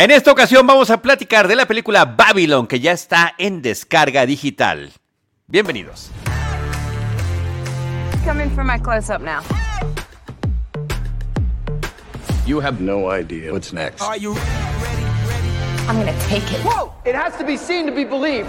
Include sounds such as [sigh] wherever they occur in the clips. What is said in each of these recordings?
En esta ocasión vamos a platicar de la película Babylon, que ya está en descarga digital. Bienvenidos. Coming for my close up now. You have no idea what's next. I'm gonna take it. Whoa! It has to be seen to be believed.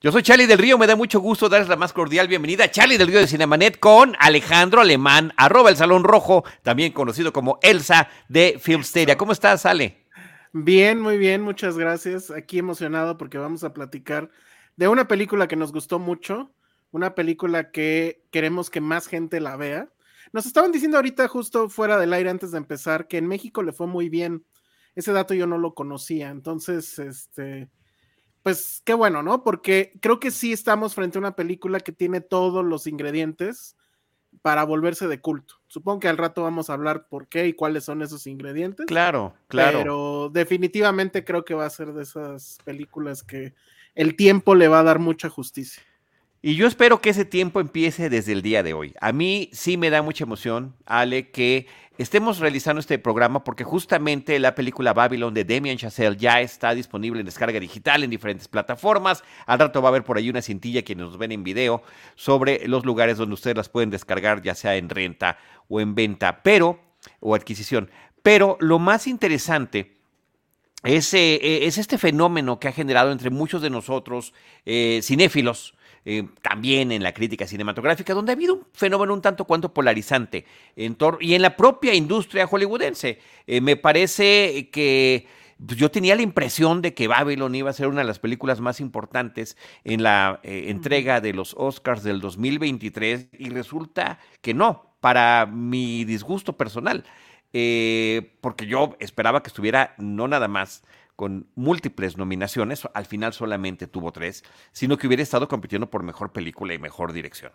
Yo soy Charlie del Río, me da mucho gusto darles la más cordial bienvenida a Charlie del Río de Cinemanet con Alejandro Alemán, arroba el Salón Rojo, también conocido como Elsa de Filmsteria. ¿Cómo estás, Ale? Bien, muy bien, muchas gracias. Aquí emocionado porque vamos a platicar de una película que nos gustó mucho, una película que queremos que más gente la vea. Nos estaban diciendo ahorita justo fuera del aire antes de empezar que en México le fue muy bien. Ese dato yo no lo conocía, entonces, este, pues qué bueno, ¿no? Porque creo que sí estamos frente a una película que tiene todos los ingredientes para volverse de culto. Supongo que al rato vamos a hablar por qué y cuáles son esos ingredientes. Claro, claro. Pero definitivamente creo que va a ser de esas películas que el tiempo le va a dar mucha justicia. Y yo espero que ese tiempo empiece desde el día de hoy. A mí sí me da mucha emoción, Ale, que estemos realizando este programa porque justamente la película Babylon de Damien Chazelle ya está disponible en descarga digital en diferentes plataformas. Al rato va a haber por ahí una cintilla que nos ven en video sobre los lugares donde ustedes las pueden descargar, ya sea en renta o en venta, pero o adquisición. Pero lo más interesante es, eh, es este fenómeno que ha generado entre muchos de nosotros eh, cinéfilos eh, también en la crítica cinematográfica, donde ha habido un fenómeno un tanto cuanto polarizante en y en la propia industria hollywoodense. Eh, me parece que pues, yo tenía la impresión de que Babylon iba a ser una de las películas más importantes en la eh, entrega de los Oscars del 2023 y resulta que no, para mi disgusto personal, porque yo esperaba que estuviera no nada más con múltiples nominaciones, al final solamente tuvo tres, sino que hubiera estado compitiendo por mejor película y mejor dirección.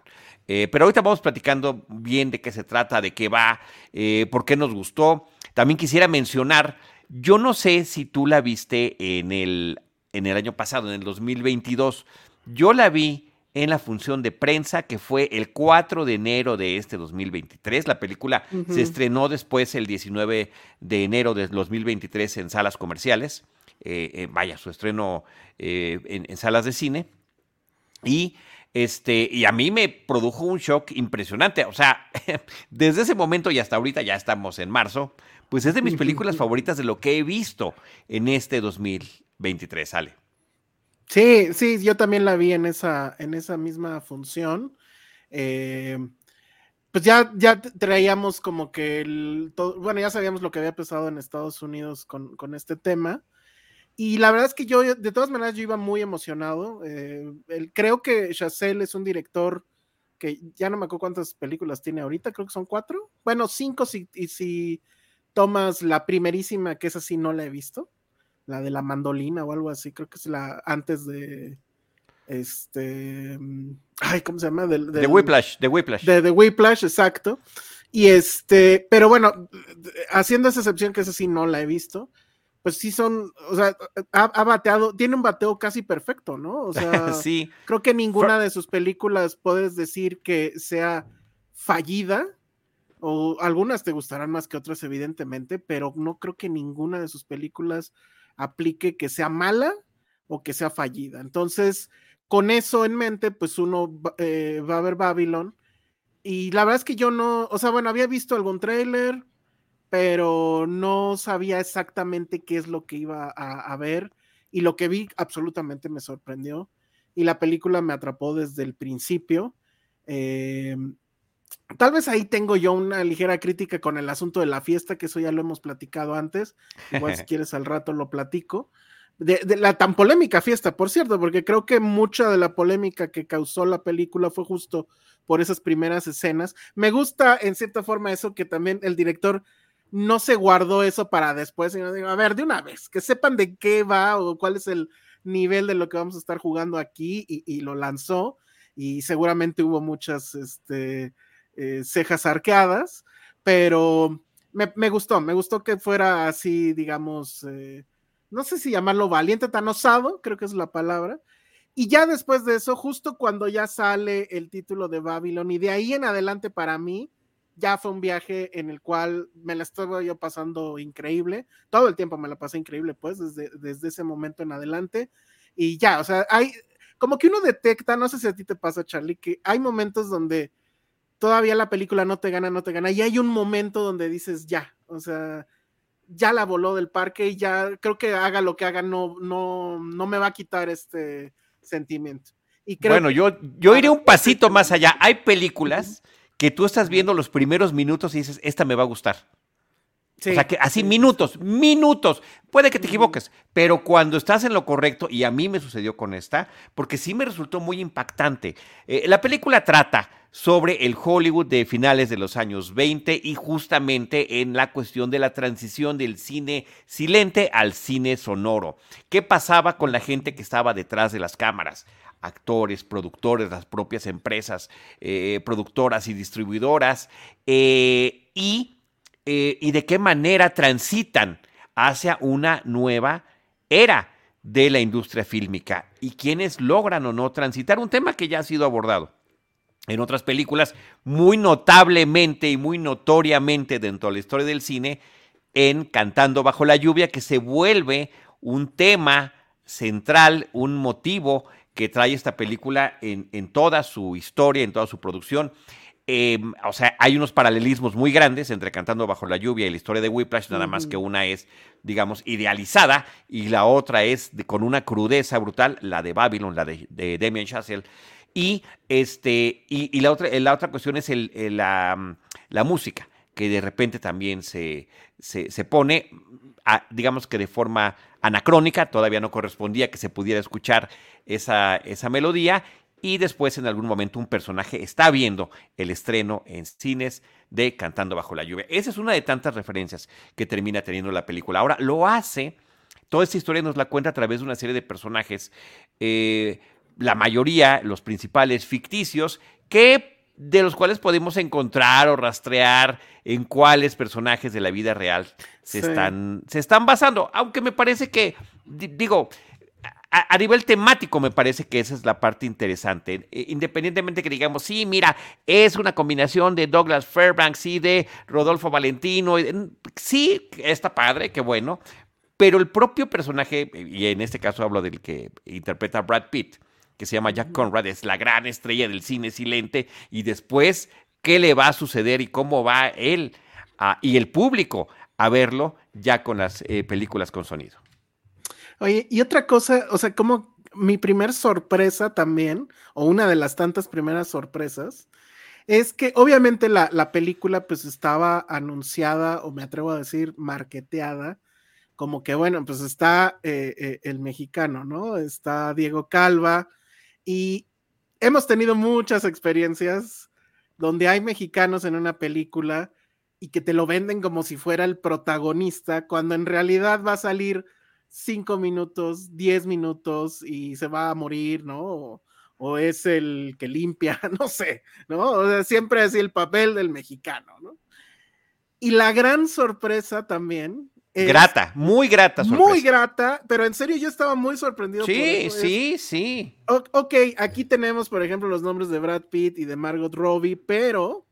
Eh, pero ahorita vamos platicando bien de qué se trata, de qué va, eh, por qué nos gustó. También quisiera mencionar, yo no sé si tú la viste en el, en el año pasado, en el 2022, yo la vi en la función de prensa que fue el 4 de enero de este 2023. La película se estrenó después el 19 de enero de 2023 en salas comerciales. Eh, eh, vaya, su estreno eh, en, salas de cine. Y, este, y a mí me produjo un shock impresionante. O sea, [laughs] desde ese momento y hasta ahorita, ya estamos en marzo, pues es de mis [laughs] películas favoritas de lo que he visto en este 2023, sale. Sí, sí, yo también la vi en esa, en esa misma función. pues ya, ya traíamos como que el, bueno, ya sabíamos lo que había pasado en Estados Unidos con, con este tema. Y la verdad es que yo, de todas maneras, yo iba muy emocionado. Eh, creo que Chazelle es un director que ya no me acuerdo cuántas películas tiene ahorita, creo que son cuatro. Bueno, cinco si, y si tomas la primerísima, que esa sí no la he visto, la de la mandolina o algo así, creo que es la antes de este ay, ¿cómo se llama? De, de Whiplash, de Whiplash. De, de Whiplash, exacto. Y este, pero bueno, haciendo esa excepción que esa sí no la he visto, pues sí son, o sea, ha, bateado, tiene un bateo casi perfecto, ¿no? O [laughs] sea, sí. creo que ninguna de sus películas puedes decir que sea fallida, o algunas te gustarán más que otras, evidentemente, pero no creo que ninguna de sus películas aplique que sea mala o que sea fallida. Entonces, con eso en mente, pues uno eh, va a ver Babylon. Y la verdad es que yo no, o sea, bueno, había visto algún tráiler, pero no sabía exactamente qué es lo que iba a, ver y lo que vi absolutamente me sorprendió y la película me atrapó desde el principio. Eh, tal vez ahí tengo yo una ligera crítica con el asunto de la fiesta, que eso ya lo hemos platicado antes. Igual si [laughs] quieres al rato lo platico. De, de, la tan polémica fiesta, por cierto, porque creo que mucha de la polémica que causó la película fue justo por esas primeras escenas. Me gusta en cierta forma eso que también el director no se guardó eso para después, sino digo, a ver, de una vez, que sepan de qué va o cuál es el nivel de lo que vamos a estar jugando aquí y, lo lanzó y seguramente hubo muchas este, eh, cejas arqueadas, pero me, gustó, me gustó que fuera así, digamos, eh, no sé si llamarlo valiente, tan osado, creo que es la palabra. Y ya después de eso, justo cuando ya sale el título de Babylon y de ahí en adelante para mí, ya fue un viaje en el cual me la estaba yo pasando increíble. Todo el tiempo me la pasé increíble, pues, desde, desde ese momento en adelante. Y ya, o sea, hay como que uno detecta, no sé si a ti te pasa, Charlie, que hay momentos donde todavía la película no te gana, no te gana, y hay un momento donde dices, ya, o sea, ya la voló del parque y ya creo que haga lo que haga, no, no, no me va a quitar este sentimiento. Y creo bueno, yo, yo iré un pasito más allá. Hay películas que tú estás viendo los primeros minutos y dices, esta me va a gustar. O sea, que así minutos, minutos. Puede que te equivoques, pero cuando estás en lo correcto, y a mí me sucedió con esta, porque sí me resultó muy impactante. Eh, la película trata sobre el Hollywood de finales de los años 20 y justamente en la cuestión de la transición del cine silente al cine sonoro. ¿Qué pasaba con la gente que estaba detrás de las cámaras? actores, productores, las propias empresas, eh, productoras y distribuidoras, eh, y, eh, y de qué manera transitan hacia una nueva era de la industria fílmica y quienes logran o no transitar, un tema que ya ha sido abordado en otras películas muy notablemente y muy notoriamente dentro de la historia del cine en Cantando bajo la lluvia, que se vuelve un tema central, un motivo que trae esta película en, en toda su historia, en toda su producción. Em, o sea, hay unos paralelismos muy grandes entre Cantando bajo la lluvia y la historia de Whiplash, nada más que una es, digamos, idealizada y la otra es con una crudeza brutal, la de Babylon, la de, de Damien Chazelle. Y, este, y, la, otra, la otra cuestión es el, la, la, música, que de repente también se, se, se pone, a, digamos que de forma anacrónica, todavía no correspondía que se pudiera escuchar esa, esa melodía y después en algún momento un personaje está viendo el estreno en cines de Cantando bajo la lluvia. Esa es una de tantas referencias que termina teniendo la película. Ahora, lo hace, toda esta historia nos la cuenta a través de una serie de personajes, eh, la mayoría, los principales ficticios, que de los cuales podemos encontrar o rastrear en cuáles personajes de la vida real se, están, se están basando. Aunque me parece que, digo, a, nivel temático me parece que esa es la parte interesante. E, independientemente que digamos, sí, mira, es una combinación de Douglas Fairbanks y de Rodolfo Valentino. Sí, está padre, qué bueno. Pero el propio personaje, y en este caso hablo del que interpreta Brad Pitt, que se llama Jack Conrad, es la gran estrella del cine silente, y después, ¿qué le va a suceder y cómo va él y el público a verlo ya con las eh, películas con sonido? Oye, y otra cosa, o sea, como mi primer sorpresa también, o una de las tantas primeras sorpresas, es que obviamente la, la película pues estaba anunciada, o me atrevo a decir, marketeada, como que bueno, pues está eh, eh, el mexicano, ¿no? Está Diego Calva, y hemos tenido muchas experiencias donde hay mexicanos en una película y que te lo venden como si fuera el protagonista, cuando en realidad va a salir cinco minutos, diez minutos y se va a morir, ¿no? O, es el que limpia, [laughs] no sé, ¿no? O sea, siempre es el papel del mexicano, ¿no? Y la gran sorpresa también grata, muy grata. Sorpresa. Muy grata, pero en serio yo estaba muy sorprendido. Sí, sí, sí. ok, aquí tenemos, por ejemplo, los nombres de Brad Pitt y de Margot Robbie, pero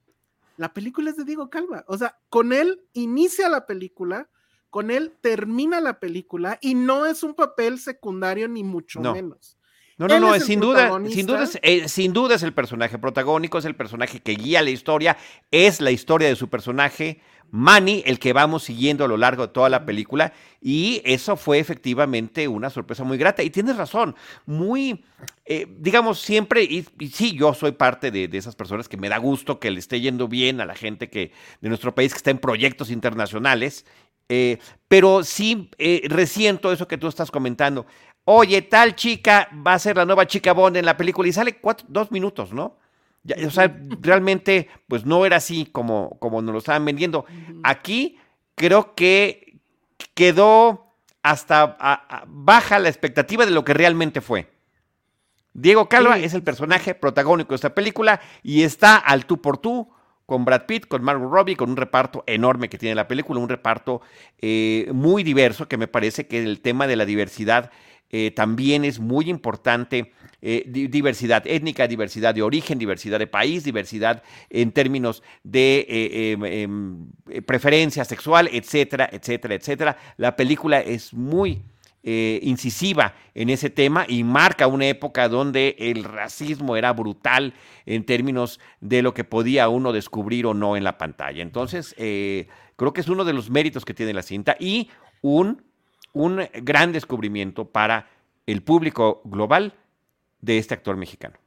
la película es de Diego Calva. O sea, con él inicia la película, con él termina la película y no es un papel secundario ni mucho menos. No, no, no, es sin duda, sin duda, eh, sin duda es el personaje protagónico, es el personaje que guía la historia, es la historia de su personaje Manny, el que vamos siguiendo a lo largo de toda la película, y eso fue efectivamente una sorpresa muy grata. Y tienes razón, muy, eh, digamos, siempre, y, sí, yo soy parte de, esas personas que me da gusto que le esté yendo bien a la gente que, de nuestro país que está en proyectos internacionales, eh, pero sí eh, resiento eso que tú estás comentando. Oye, tal chica va a ser la nueva chica Bond en la película y sale cuatro, dos minutos, ¿no? o sea, realmente, pues no era así como, como nos lo estaban vendiendo. Aquí creo que quedó hasta baja la expectativa de lo que realmente fue. Diego Calva es el personaje protagónico de esta película y está al tú por tú con Brad Pitt, con Margot Robbie, con un reparto enorme que tiene la película, un reparto eh, muy diverso que me parece que el tema de la diversidad eh, también es muy importante eh, diversidad étnica, diversidad de origen, diversidad de país, diversidad en términos de em, em, preferencia sexual, etcétera, etcétera, etcétera. La película es muy incisiva en ese tema y marca una época donde el racismo era brutal en términos de lo que podía uno descubrir o no en la pantalla. Entonces, creo que es uno de los méritos que tiene la cinta y un un gran descubrimiento para el público global de este actor mexicano.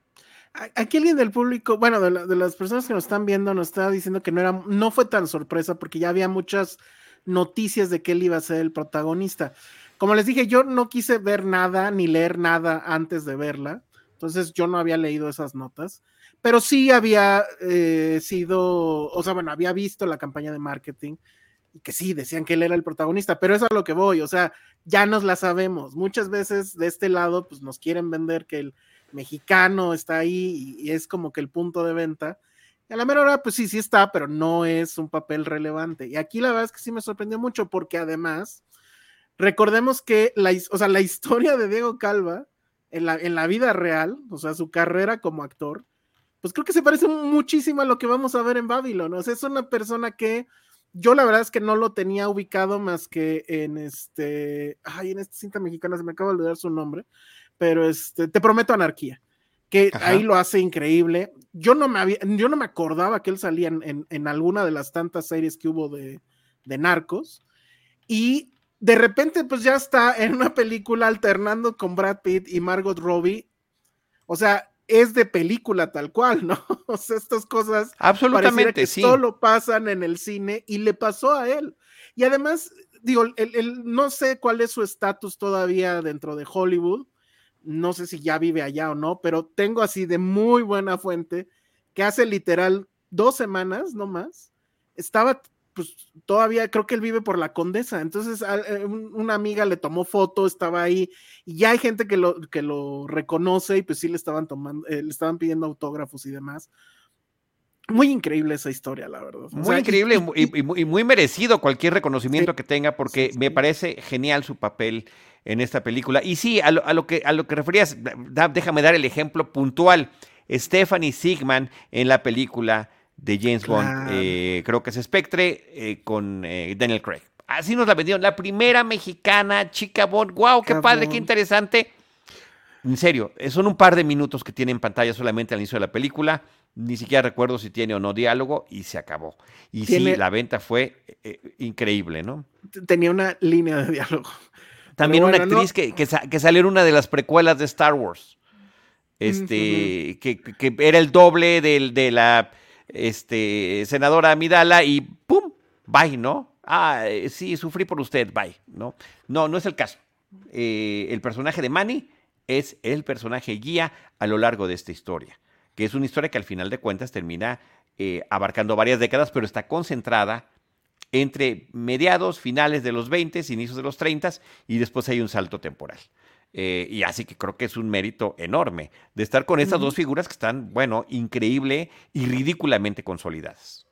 Aquí alguien del público, bueno, de, las personas que nos están viendo, nos está diciendo que no era, no fue tan sorpresa porque ya había muchas noticias de que él iba a ser el protagonista. Como les dije, yo no quise ver nada ni leer nada antes de verla, entonces yo no había leído esas notas, pero sí había eh, sido, o sea, bueno, había visto la campaña de marketing y que sí, decían que él era el protagonista, pero eso es a lo que voy, o sea, ya nos la sabemos. Muchas veces de este lado, pues nos quieren vender que el mexicano está ahí y, es como que el punto de venta. Y a la mera hora, pues sí, sí está, pero no es un papel relevante. Y aquí la verdad es que sí me sorprendió mucho porque además, recordemos que la, o sea, la historia de Diego Calva en la, en la vida real, o sea, su carrera como actor, pues creo que se parece muchísimo a lo que vamos a ver en Babylon. O sea, es una persona que yo la verdad es que no lo tenía ubicado más que en este, ay, en esta cinta mexicana, se me acaba de olvidar su nombre, pero este, te prometo anarquía, que ahí lo hace increíble. Yo no me había, yo no me acordaba que él salía en, en, alguna de las tantas series que hubo de, de narcos, y de repente pues ya está en una película alternando con Brad Pitt y Margot Robbie. O sea, es de película tal cual, ¿no? [laughs] O sea, estas cosas absolutamente que sí. solo pasan en el cine y le pasó a él. Y además, digo, el, no sé cuál es su estatus todavía dentro de Hollywood, no sé si ya vive allá o no, pero tengo así de muy buena fuente que hace literal dos semanas, no más, estaba pues todavía creo que él vive por la condesa, entonces eh, una amiga le tomó foto, estaba ahí, y ya hay gente que lo, que lo reconoce y pues sí le estaban tomando, eh, le estaban pidiendo autógrafos y demás. Muy increíble esa historia, la verdad. Muy increíble y, muy, merecido cualquier reconocimiento que tenga, porque me parece genial su papel en esta película. Y sí, a lo, que, a lo que referías, déjame dar el ejemplo puntual. Stephanie Sigman en la película de James Bond, eh, creo que es Spectre, eh, con eh, Daniel Craig. Así nos la vendieron, la primera mexicana, chica Bond, wow, qué padre, qué interesante. En serio, son un par de minutos que tiene en pantalla solamente al inicio de la película. Ni siquiera recuerdo si tiene o no diálogo y se acabó. Y sí, la venta fue increíble, ¿no? Tenía una línea de diálogo. [laughs] También una actriz que, que, salió en una de las precuelas de Star Wars. Este, que, que, era el doble del, de la este, senadora Amidala y ¡pum! Bye, ¿no? Ah, eh, sí, sufrí por usted, bye, ¿no? No, no es el caso. Eh, el personaje de Manny es el personaje guía a lo largo de esta historia, que es una historia que al final de cuentas termina eh, abarcando varias décadas, pero está concentrada entre mediados, finales de los 20, inicios de los 30 y después hay un salto temporal. Eh, y así que creo que es un mérito enorme de estar con estas dos figuras que están, bueno, increíble y ridículamente consolidadas.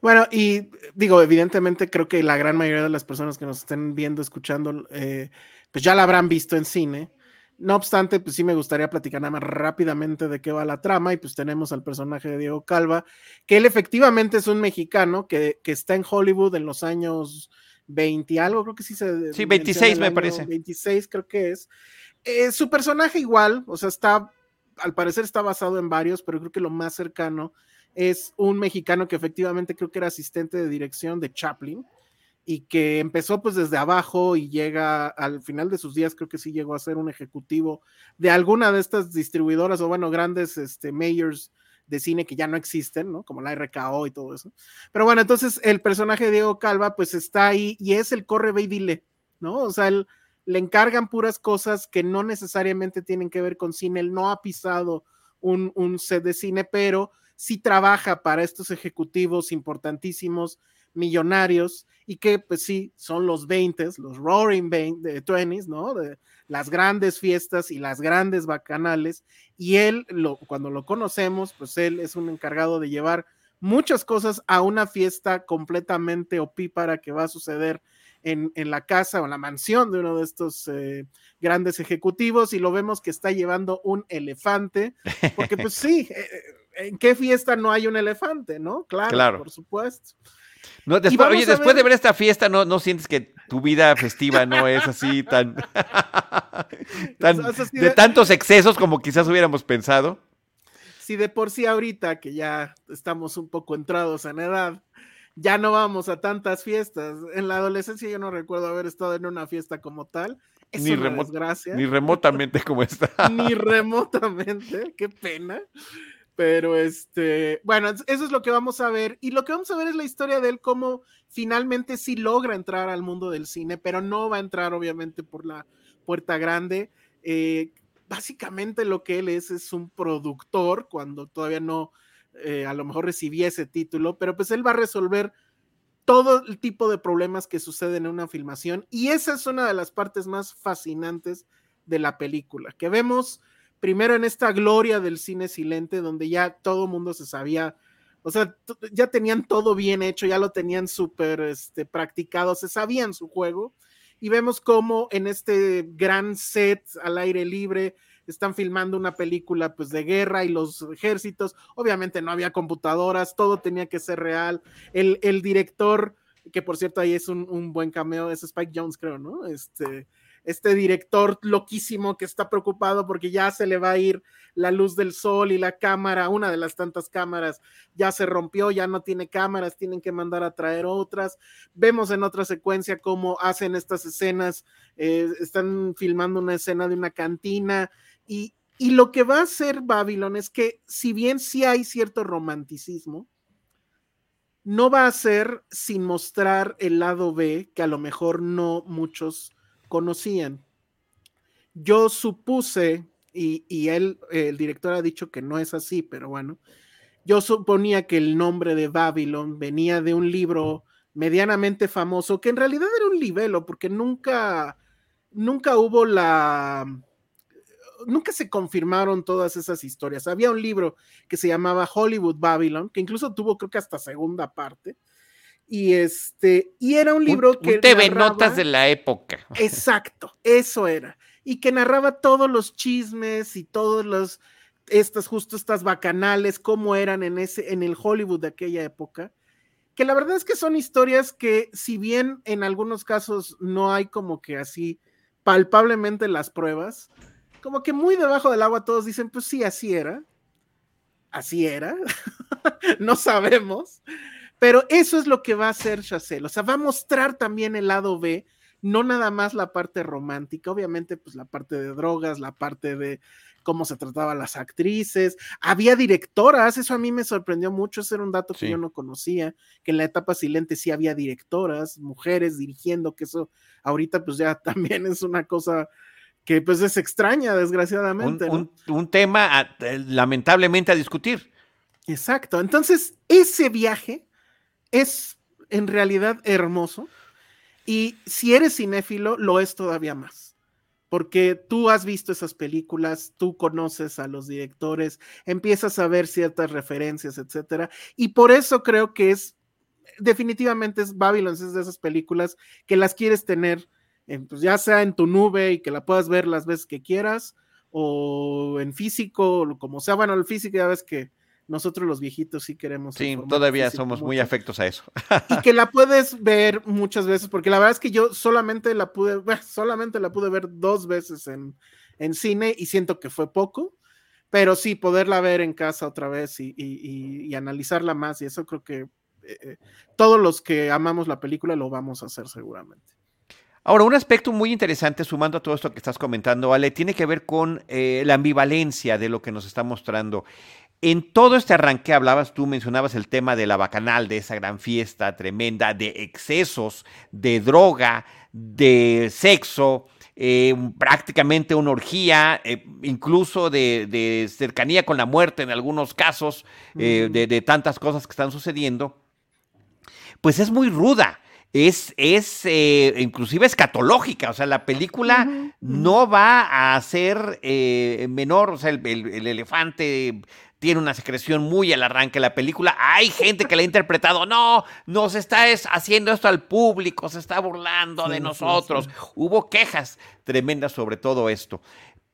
Bueno, y digo, evidentemente creo que la gran mayoría de las personas que nos estén viendo, escuchando, eh, pues ya la habrán visto en cine. No obstante, pues sí me gustaría platicar nada más rápidamente de qué va la trama y pues tenemos al personaje de Diego Calva, que él efectivamente es un mexicano que, que está en Hollywood en los años 20 algo, creo que sí se. Sí, 26 me parece. 26 creo que es. Eh, su personaje igual, o sea, está, al parecer está basado en varios, pero creo que lo más cercano es un mexicano que efectivamente creo que era asistente de dirección de Chaplin y que empezó pues desde abajo y llega al final de sus días, creo que sí llegó a ser un ejecutivo de alguna de estas distribuidoras o bueno, grandes este, mayors de cine que ya no existen, ¿no? Como la RKO y todo eso. Pero bueno, entonces el personaje de Diego Calva pues está ahí y es el corre ¿no? O sea, él, le encargan puras cosas que no necesariamente tienen que ver con cine, él no ha pisado un, un set de cine, pero sí trabaja para estos ejecutivos importantísimos, millonarios, y que pues sí, son los 20, los roaring 20, de 20 ¿no? De, las grandes fiestas y las grandes bacanales. Y él, lo, cuando lo conocemos, pues él es un encargado de llevar muchas cosas a una fiesta completamente opípara que va a suceder en, en, la casa o en la mansión de uno de estos eh, grandes ejecutivos y lo vemos que está llevando un elefante, porque pues [laughs] sí, eh, ¿en qué fiesta no hay un elefante, no? Claro, Claro. por supuesto. No, después, vamos oye, después ver- de ver esta fiesta, ¿no, ¿no sientes que tu vida festiva no es así tan, [laughs] tan- O sea, sí de de- tantos excesos como quizás hubiéramos pensado? Si de por sí ahorita que ya estamos un poco entrados en edad, ya no vamos a tantas fiestas. En la adolescencia yo no recuerdo haber estado en una fiesta como tal. Es Ni una desgracia. Ni remotamente como [laughs] está. ni remotamente, qué pena. Pero este, bueno, es- eso es lo que vamos a ver. Y lo que vamos a ver es la historia de él, cómo finalmente sí logra entrar al mundo del cine, pero no va a entrar obviamente por la puerta grande. Eh, básicamente lo que él es es un productor, cuando todavía no, eh, a lo mejor recibía ese título, pero pues él va a resolver todo el tipo de problemas que suceden en una filmación. Y esa es una de las partes más fascinantes de la película, que vemos primero en esta gloria del cine silente, donde ya todo mundo se sabía, o sea, ya tenían todo bien hecho, ya lo tenían súper este, practicado, se sabían su juego, y vemos cómo en este gran set al aire libre están filmando una película pues de guerra y los ejércitos, obviamente no había computadoras, todo tenía que ser real, el, el director, que por cierto ahí es un, un buen cameo, es Spike Jones creo, ¿no? Este, este director loquísimo que está preocupado porque ya se le va a ir la luz del sol y la cámara, una de las tantas cámaras ya se rompió, ya no tiene cámaras, tienen que mandar a traer otras. Vemos en otra secuencia cómo hacen estas escenas, eh, están filmando una escena de una cantina y, y lo que va a hacer Babylon es que si bien sí hay cierto romanticismo, no va a ser sin mostrar el lado B que a lo mejor no muchos conocían. Yo supuse, y, y él, el director ha dicho que no es así, pero bueno, yo suponía que el nombre de Babylon venía de un libro medianamente famoso, que en realidad era un libelo, porque nunca, nunca hubo la, nunca se confirmaron todas esas historias. Había un libro que se llamaba Hollywood Babylon, que incluso tuvo creo que hasta segunda parte. Y este, y era un libro un, que un TV narraba- Notas de la época. Exacto, eso era. Y que narraba todos los chismes y todos los estas justo estas bacanales cómo eran en ese en el Hollywood de aquella época. Que la verdad es que son historias que si bien en algunos casos no hay como que así palpablemente las pruebas, como que muy debajo del agua todos dicen, pues sí, así era. Así era. [laughs] no sabemos. Pero eso es lo que va a hacer Chazelle. O sea, va a mostrar también el lado B, no nada más la parte romántica, obviamente, pues la parte de drogas, la parte de cómo se trataban las actrices. Había directoras, eso a mí me sorprendió mucho, ese era un dato que yo no conocía, que en la etapa silente sí había directoras, mujeres dirigiendo, que eso ahorita pues ya [laughs] también es una cosa que pues es extraña, Un, desgraciadamente. ¿no? un- un tema a- eh, lamentablemente a discutir. Exacto. Entonces, ese viaje es en realidad hermoso. Y si eres cinéfilo, lo es todavía más. Porque tú has visto esas películas, tú conoces a los directores, empiezas a ver ciertas referencias, etcétera. Y por eso creo que es, definitivamente es Babylon, es de esas películas que las quieres tener, en, pues ya sea en tu nube y que la puedas ver las veces que quieras, o en físico, como sea. Bueno, el físico ya ves que nosotros los viejitos sí queremos. Sí, todavía somos muy afectos a eso. Y que la puedes ver muchas veces, porque la verdad es que yo solamente la pude, bueno, solamente la pude ver dos veces en, en cine y siento que fue poco, pero sí, poderla ver en casa otra vez y, y- y- y analizarla más, y eso creo que eh, eh, todos los que amamos la película lo vamos a hacer seguramente. Ahora, un aspecto muy interesante, sumando a todo esto que estás comentando, Ale, tiene que ver con eh, la ambivalencia de lo que nos está mostrando. En todo este arranque hablabas tú, mencionabas el tema de la bacanal, de esa gran fiesta tremenda, de excesos, de droga, de sexo, eh, prácticamente una orgía, eh, incluso de, de cercanía con la muerte en algunos casos, eh, de, de tantas cosas que están sucediendo, pues es muy ruda. Es, es inclusive escatológica, o sea, la película no va a ser menor, o sea, el, el- el elefante tiene una secreción muy al arranque de la película. Hay gente que la ha interpretado, no, nos está haciendo esto al público, se está burlando de nosotros. Hubo quejas tremendas sobre todo esto.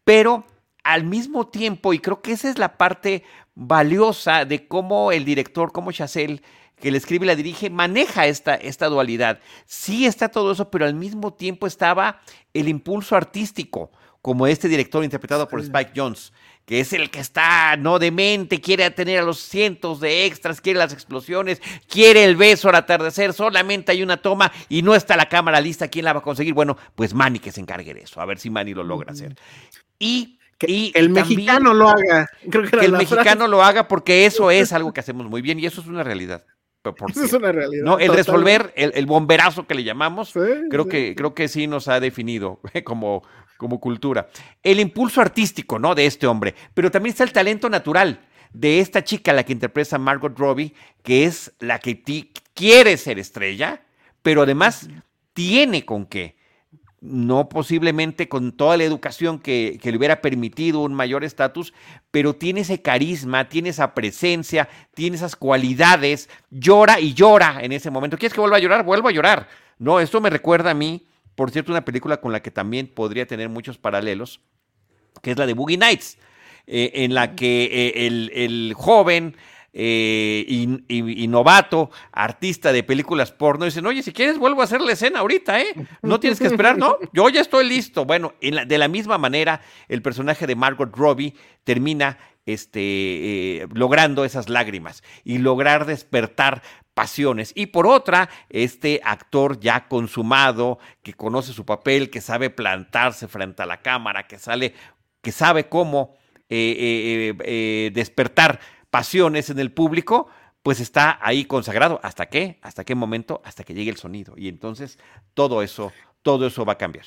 Pero al mismo tiempo, y creo que esa es la parte valiosa de cómo el director, como Chazelle, que le escribe y la dirige, maneja esta, esta dualidad. Sí está todo eso, pero al mismo tiempo estaba el impulso artístico, como este director interpretado por Spike Jones, que es el que está no demente, quiere tener a los cientos de extras, quiere las explosiones, quiere el beso al atardecer, solamente hay una toma y no está la cámara lista, ¿quién la va a conseguir? Bueno, pues Manny que se encargue de eso, a ver si Manny lo logra hacer. Y que el mexicano lo haga. que, el mexicano lo haga porque eso es algo que hacemos muy bien y eso es una realidad. Eso es una realidad. ¿no? El resolver, el, bomberazo que le llamamos, creo, Que, creo que sí nos ha definido [laughs] como, como cultura. El impulso artístico, ¿no? De este hombre, pero también está el talento natural de esta chica, la que interpreta Margot Robbie, que es la que quiere ser estrella, pero además tiene con qué. No posiblemente con toda la educación que, que le hubiera permitido un mayor estatus, pero tiene ese carisma, tiene esa presencia, tiene esas cualidades, llora y llora en ese momento. ¿Quieres que vuelva a llorar? Vuelvo a llorar. No, esto me recuerda a mí por cierto, una película con la que también podría tener muchos paralelos, que es la de Boogie Nights, eh, en la que eh, el, joven eh, y, novato artista de películas porno dicen, oye, si quieres vuelvo a hacer la escena ahorita, ¿eh? No [laughs] tienes que esperar, ¿no? Yo ya estoy listo. Bueno, de la misma manera, el personaje de Margot Robbie termina este, logrando esas lágrimas y lograr despertar pasiones. Y por otra, este actor ya consumado, que conoce su papel, que sabe plantarse frente a la cámara, que sale, que sabe cómo eh, eh, eh, despertar pasiones en el público, pues está ahí consagrado. ¿Hasta qué? ¿Hasta qué momento? Hasta que llegue el sonido. Y entonces todo eso, todo eso va a cambiar.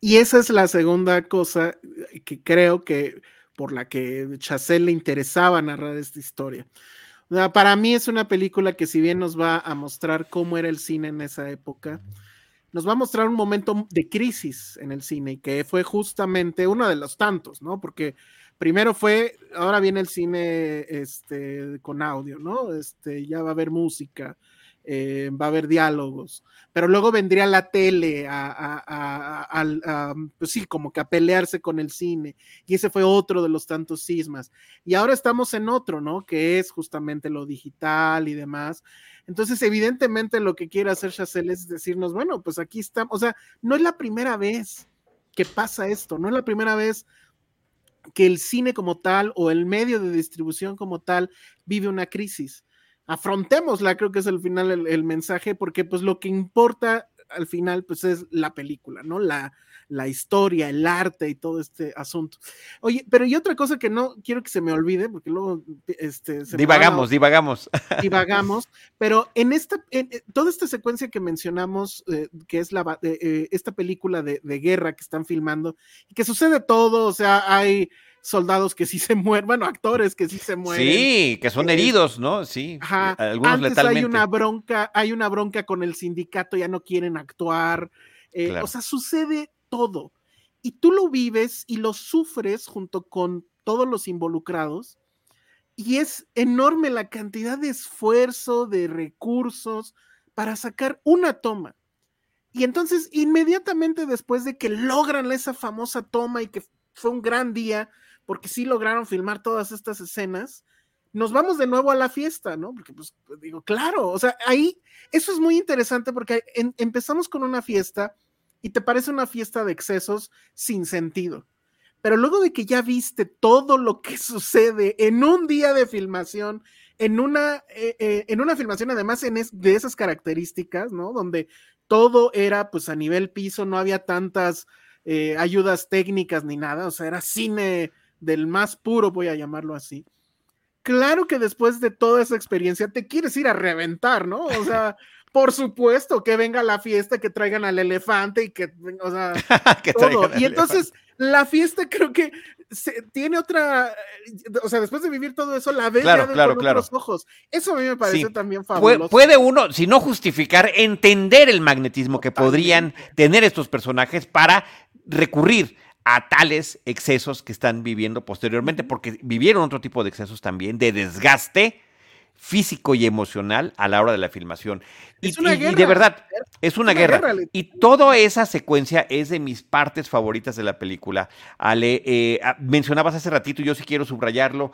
Y esa es la segunda cosa que creo que por la que Chazelle le interesaba narrar esta historia para mí es una película que si bien nos va a mostrar cómo era el cine en esa época, nos va a mostrar un momento de crisis en el cine y que fue justamente uno de los tantos, ¿no? Porque primero fue, ahora viene el cine este, con audio, ¿no? Este, ya va a haber música, eh, va a haber diálogos, pero luego vendría la tele a, pues sí, como que a pelearse con el cine, y ese fue otro de los tantos sismas. Y ahora estamos en otro, ¿no? Que es justamente lo digital y demás. Entonces, evidentemente lo que quiere hacer Chazelle es decirnos, bueno, pues aquí estamos, o sea, no es la primera vez que pasa esto, no es la primera vez que el cine como tal o el medio de distribución como tal vive una crisis afrontémosla, creo que es al final el, mensaje, porque pues lo que importa al final pues es la película, ¿no? La, la historia, el arte y todo este asunto. Oye, pero y otra cosa que no quiero que se me olvide, porque luego este, divagamos, divagamos. [laughs] Divagamos, pero en esta, en, eh, toda esta secuencia que mencionamos, eh, que es la, eh, esta película de, de, guerra que están filmando, y que sucede todo, o sea, hay soldados que sí se [laughs] mueren, bueno, actores que sí se mueren. Sí, que son heridos, ¿no? Sí. Ajá. Algunos Antes hay una bronca, hay una bronca con el sindicato, ya no quieren actuar. Eh, o sea, sucede todo. Y tú lo vives y lo sufres junto con todos los involucrados. Y es enorme la cantidad de esfuerzo, de recursos para sacar una toma. Y entonces, inmediatamente después de que logran esa famosa toma y que fue un gran día, porque sí lograron filmar todas estas escenas, nos vamos de nuevo a la fiesta, ¿no? Porque pues digo, claro, o sea, ahí eso es muy interesante porque empezamos con una fiesta y te parece una fiesta de excesos sin sentido. Pero luego de que ya viste todo lo que [laughs] sucede en un día de filmación, en una, eh, eh, en una filmación además de esas características, ¿no? Donde todo era pues a nivel piso, no había tantas eh, ayudas técnicas ni nada, o sea, era cine del más puro, voy a llamarlo así. Claro que después de toda esa experiencia te quieres ir a reventar, ¿no? O sea, [laughs] por supuesto que venga la fiesta, que traigan al elefante y que, o sea, [laughs] todo. Y entonces la fiesta creo que tiene otra, o sea, después de vivir todo eso, la ves claro, claro, con otros ojos. Eso a mí me parece también fabuloso. Puede uno, si no justificar, entender el magnetismo que podrían tener estos personajes para recurrir a tales excesos que están viviendo posteriormente, porque vivieron otro tipo de excesos también, de desgaste físico y emocional a la hora de la filmación. Es y, una y- y guerra. de verdad, es una, una guerra. y toda esa secuencia es de mis partes favoritas de la película. Ale, eh, ah, mencionabas hace ratito, y yo sí quiero subrayarlo,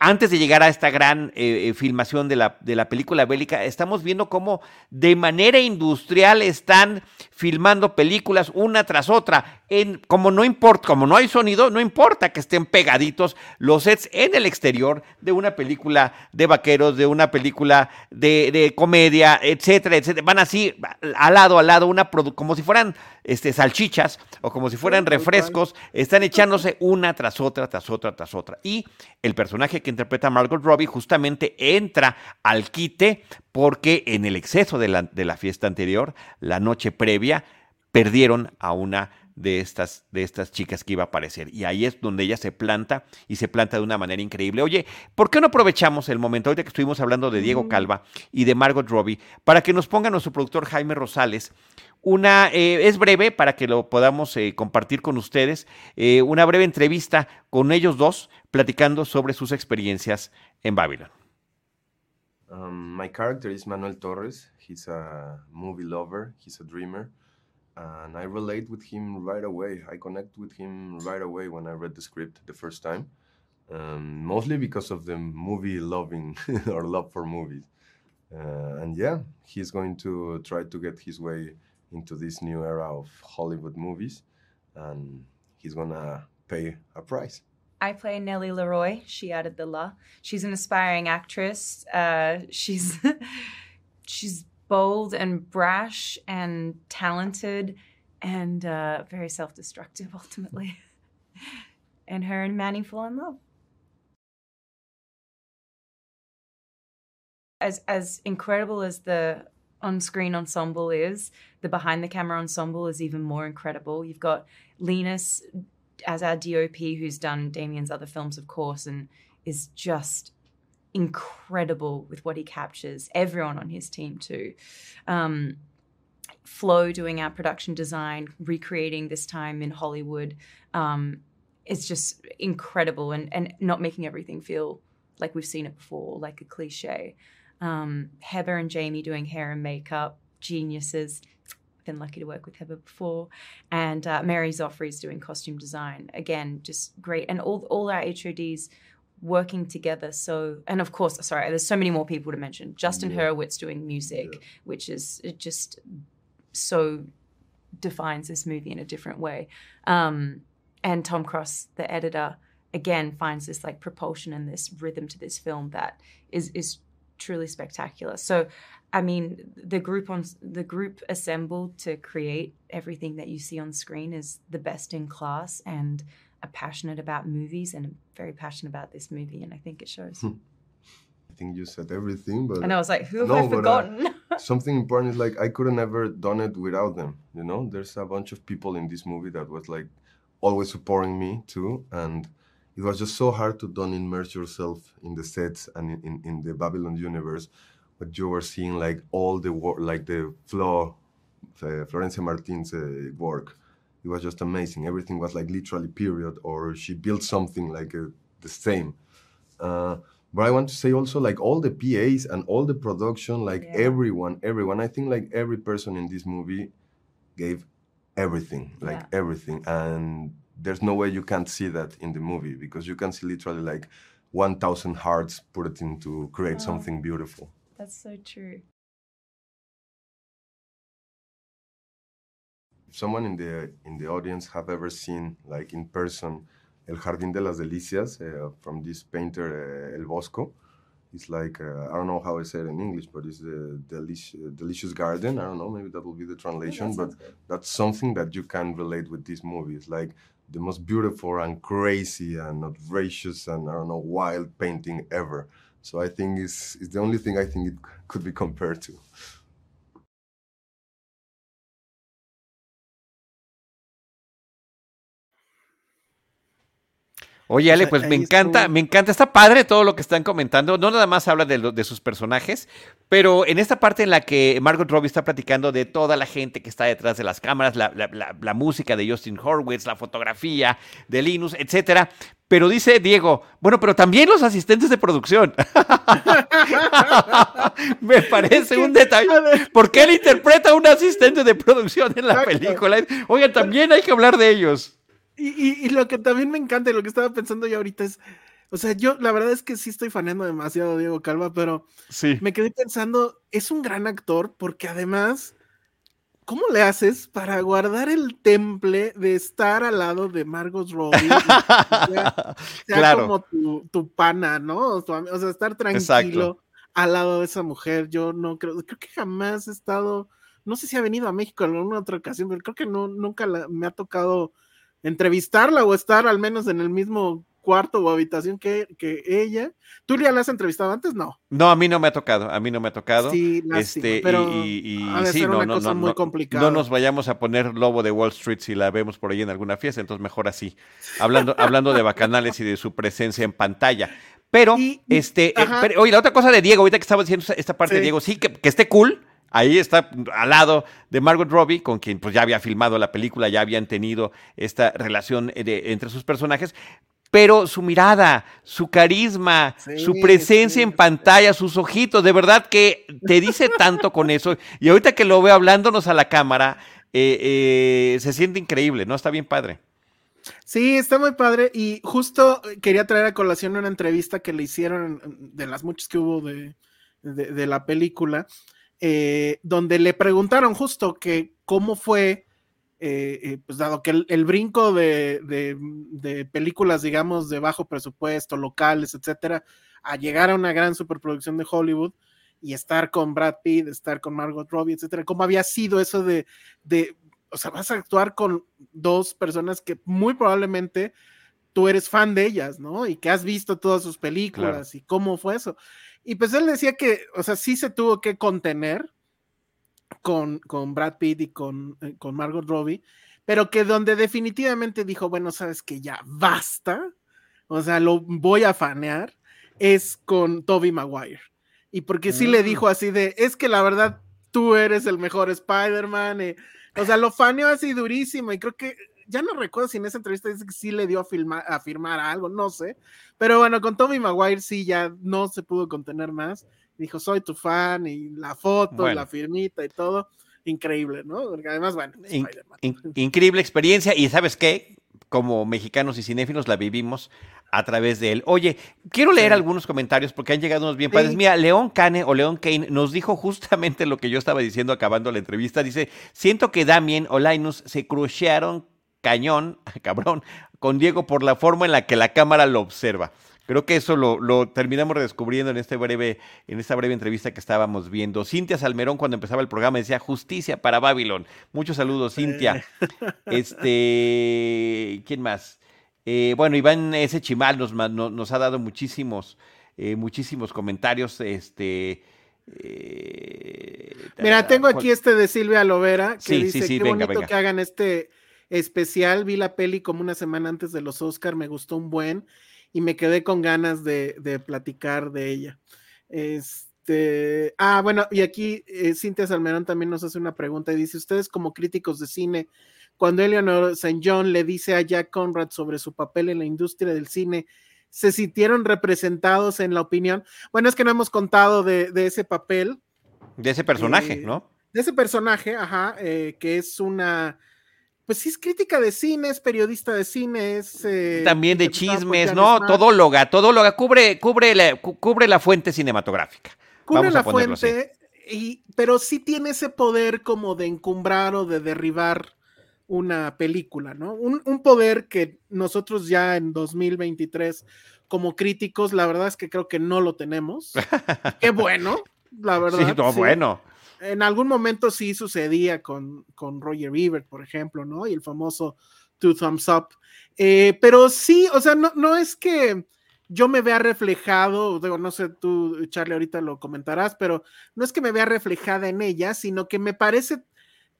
antes de llegar a esta gran eh, eh, filmación de la, de la película bélica, estamos viendo cómo de manera industrial están filmando películas una tras otra. En, como no importa, como no hay sonido, no importa que estén pegaditos los sets en el exterior de una película de vaqueros, de una película de, de comedia, etcétera, etcétera. Van así, al lado, al lado, una como si fueran este, salchichas o como si fueran refrescos, están echándose una tras otra, tras otra, tras otra. Y el personaje que interpreta Margot Robbie justamente entra al quite porque en el exceso de la, de la fiesta anterior, la noche previa, perdieron a una de estas, de estas chicas que iba a aparecer. Y ahí es donde ella se planta y se planta de una manera increíble. Oye, ¿por qué no aprovechamos el momento, ahorita que estuvimos hablando de Diego Calva y de Margot Robbie, para que nos ponga nuestro productor Jaime Rosales una, eh, es breve para que lo podamos eh, compartir con ustedes, eh, una breve entrevista con ellos dos platicando sobre sus experiencias en Babylon. Um, my character is Manuel Torres. He's a movie lover, he's a dreamer, and I relate with him right away. I connect with him right away when I read the script the first time, um, mostly because of the movie loving [laughs] or love for movies. Uh, and yeah, he's going to try to get his way into this new era of Hollywood movies, and he's gonna pay a price. I play Nellie Leroy. She added the la. She's an aspiring actress. Uh, she's [laughs] she's bold and brash and talented and uh, very self-destructive [laughs] ultimately. and her and Manny fall in love. As as incredible as the on-screen ensemble is, the behind the camera ensemble is even more incredible. You've got Linus as our DOP, who's done Damien's other films, of course, and is just incredible with what he captures. Everyone on his team, too. Um, Flo doing our production design, recreating this time in Hollywood, um, is just incredible and, and not making everything feel like we've seen it before, like a cliche. Um, Heather and Jamie doing hair and makeup, geniuses been lucky to work with Heather before, and uh, Mary Zoffrey's doing costume design. Again, just great, and all all our HODs working together. So, and of course, sorry, there's so many more people to mention. Justin Hurwitz doing music, which is it just so defines this movie in a different way. Um, and Tom Cross, the editor, again finds this like propulsion and this rhythm to this film that is is truly spectacular. So, I mean, the group on the group assembled to create everything that you see on screen is the best in class and passionate about movies and very passionate about this movie, and I think it shows. I think you said everything, but and I was like, who have No, I but, uh, forgotten? [laughs] something important is like I could have never done it without them. You know, there's a bunch of people in this movie that was like always supporting me too, and it was just so hard to don't immerse yourself in the sets and in, in, in the Babylon universe, but you were seeing like all the work, like the Flo, uh, Florencia Martin's uh, work. It was just amazing. Everything was like literally period, or she built something like uh, the same. Uh, but I want to say also like all the PAs and all the production, like Yeah. everyone, everyone. I think like every person in this movie gave everything, like Yeah. everything, and there's no way you can't see that in the movie because you can see literally like 1,000 hearts put it in to create Oh. something beautiful. That's so true. Someone in the in the audience have ever seen like in person El Jardín de las Delicias uh, from this painter uh, El Bosco, it's like uh, I don't know how I say it in English, but it's the delicious, delicious garden. I don't know, maybe that will be the translation, but that's something that you can relate with this movie. It's like the most beautiful and crazy and outrageous and I don't know wild painting ever. So I think it's, it's the only thing I think it could be compared to. Oye, Ale, pues me encanta, me encanta, está padre todo lo que están comentando. No nada más habla de, de, sus personajes, pero en esta parte en la que Margot Robbie está platicando de toda la gente que está detrás de las cámaras, la, la, la, música de Justin Horwitz, la fotografía de Linus, etcétera. Pero dice Diego, bueno, pero también los asistentes de producción. [laughs] Me parece un detalle. Porque él interpreta a un asistente de producción en la película. Oigan, también hay que hablar de ellos. Y, lo que también me encanta y lo que estaba pensando yo ahorita es, o sea, yo la verdad es que sí estoy faneando demasiado a Diego Calva, pero sí. me quedé pensando, es un gran actor porque además, ¿cómo le haces para guardar el temple de estar al lado de Margot Robbie? [laughs] sea, claro. como tu, pana, ¿no? O sea, estar tranquilo al lado de esa mujer. Yo no creo, creo que jamás he estado, no sé si ha venido a México en alguna otra ocasión, pero creo que no, nunca me ha tocado entrevistarla o estar al menos en el mismo cuarto o habitación que, que ella. ¿Tú ya la has entrevistado antes? No. No, a mí no me ha tocado, a mí no me ha tocado. Sí, este, pero y, sí, no, no, no, muy complicada. no nos vayamos a poner lobo de Wall Street si la vemos por ahí en alguna fiesta, entonces mejor así. Hablando, hablando de bacanales y de su presencia en pantalla. Pero, este, eh, oye, la otra cosa de Diego, ahorita que estaba diciendo esta parte de Diego, sí, que, que esté cool, Ahí está al lado de Margot Robbie, con quien pues ya había filmado la película, ya habían tenido esta relación eh, entre sus personajes, pero su mirada, su carisma, su presencia en pantalla, sus ojitos, de verdad que te dice tanto con eso. Y ahorita que lo veo hablándonos a la cámara, eh, eh, se siente increíble, ¿no? Está bien padre. Sí, está muy padre. Y justo quería traer a colación una entrevista que le hicieron de las muchas que hubo de, de la película eh, donde le preguntaron justo que cómo fue, eh, eh, pues dado que el, brinco de, películas, digamos, de bajo presupuesto, locales, etcétera, a llegar a una gran superproducción de Hollywood y estar con Brad Pitt, estar con Margot Robbie, etcétera, cómo había sido eso de, de o sea, vas a actuar con dos personas que muy probablemente tú eres fan de ellas, ¿no? Y que has visto todas sus películas y cómo fue eso. Y pues él decía que, o sea, sí se tuvo que contener con, con Brad Pitt y con, eh, con Margot Robbie, pero que donde definitivamente dijo, bueno, sabes que ya basta, o sea, lo voy a fanear, es con Toby Maguire. Y porque sí le mm. dijo así de, es que la verdad, tú eres el mejor Spider-Man. Eh, o sea, lo faneó así durísimo y creo que ya no recuerdo si en esa entrevista dice que sí le dio a, filmar, a firmar algo, no sé. Pero bueno, con Tommy Maguire sí ya no se pudo contener más. Dijo, soy tu fan y la foto, la firmita y todo. Increíble, ¿no? Porque además, bueno, increíble experiencia y ¿sabes qué? Como mexicanos y cinéfilos la vivimos a través de él. Oye, quiero leer algunos comentarios porque han llegado unos bien padres. Mira, León Cane o León Kane nos dijo justamente lo que yo estaba diciendo acabando la entrevista. Dice, siento que Damien o Linus se crucearon cañón, [laughs] cabrón, con Diego por la forma en la que la cámara lo observa. Creo que eso lo, terminamos redescubriendo en, este breve, en esta breve entrevista que estábamos viendo. Cintia Salmerón, cuando empezaba el programa, decía justicia para Babylon. Muchos saludos, Cintia. [laughs] Este, ¿quién más? Eh, bueno, Iván ese Chimal nos, nos, ha dado muchísimos, eh, muchísimos comentarios. Este, eh, Mira, tengo aquí este de Silvia Lovera que dice qué bonito que hagan este especial. Vi la peli como una semana antes de los Oscar, me gustó un buen y me quedé con ganas de, platicar de ella. Este, ah, bueno, y aquí eh, Cintia Salmerón también nos hace una pregunta y dice: Ustedes, como críticos de cine, cuando Eleanor St. John le dice a Jack Conrad sobre su papel en la industria del cine, ¿se sintieron representados en la opinión? Bueno, es que no hemos contado de, ese papel. De ese personaje, eh, ¿no? De ese personaje, ajá, eh, que es una pues sí es crítica de cine, es periodista de cine, es... Eh, También de chismes, ¿no? Todo loga, todo loga, cubre, cubre, la, cubre la fuente cinematográfica. Cubre la fuente, y, pero sí tiene ese poder como de encumbrar o de derribar una película, ¿no? Un, poder que nosotros ya en 2023 como críticos, la verdad es que creo que no lo tenemos. [laughs] Qué bueno, la verdad. Sí, todo bueno en algún momento sí sucedía con, con Roger Ebert, por ejemplo, ¿no? Y el famoso Two Thumbs Up. Eh, pero sí, o sea, no, no es que yo me vea reflejado, digo, no sé, tú, Charlie, ahorita lo comentarás, pero no es que me vea reflejada en ella, sino que me parece,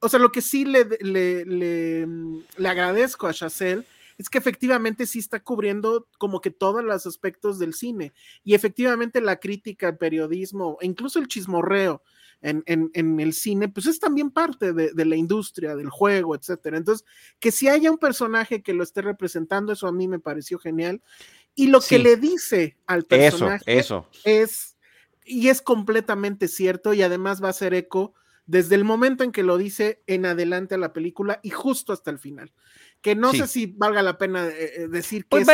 o sea, lo que sí le, le, le, agradezco a Chazelle es que efectivamente sí está cubriendo como que todos los aspectos del cine y efectivamente la crítica, el periodismo, incluso el chismorreo en, en, el cine, pues es también parte de, de, la industria, del juego, etcétera. Entonces, que si haya un personaje que lo esté representando, eso a mí me pareció genial. Y lo que le dice al personaje eso, eso. es, y es completamente cierto, y además va a ser eco desde el momento en que lo dice en adelante a la película y justo hasta el final. Que no sé si valga la pena eh, eh, decir que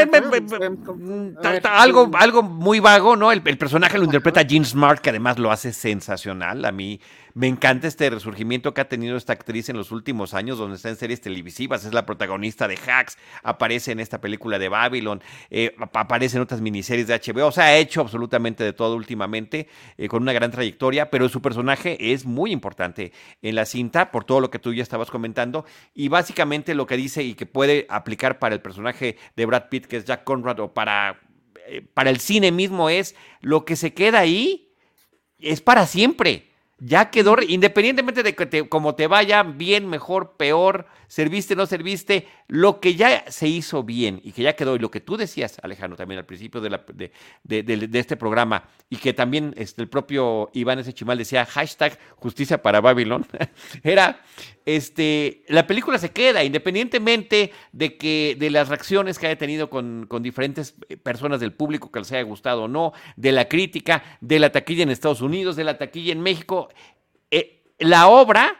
algo, algo muy vago, ¿no? El, personaje lo interpreta Jean Smart, que además lo hace sensacional. A mí me encanta este resurgimiento que ha tenido esta actriz en los últimos años, donde está en series televisivas, es la protagonista de Hacks, aparece en esta película de Babylon, eh, aparece en otras miniseries de HBO, o sea, ha hecho absolutamente de todo últimamente, eh, con una gran trayectoria, pero su personaje es muy importante en la cinta, por todo lo que tú ya estabas comentando, y básicamente lo que dice y que puede aplicar para el personaje de Brad Pitt, que es Jack Conrad, o para, eh, para el cine mismo, es lo que se queda ahí es para siempre ya quedó, independientemente de que te, como te vaya bien, mejor, peor, serviste, no serviste, lo que ya se hizo bien y que ya quedó, y lo que tú decías, Alejandro, también al principio de, la, de, este programa, y que también este, el propio Iván chimal decía hashtag justicia para Babylon, [laughs] era, este, la película se queda, independientemente de que de las reacciones que haya tenido con, con diferentes personas del público que les haya gustado o no, de la crítica, de la taquilla en Estados Unidos, de la taquilla en México, eh, la obra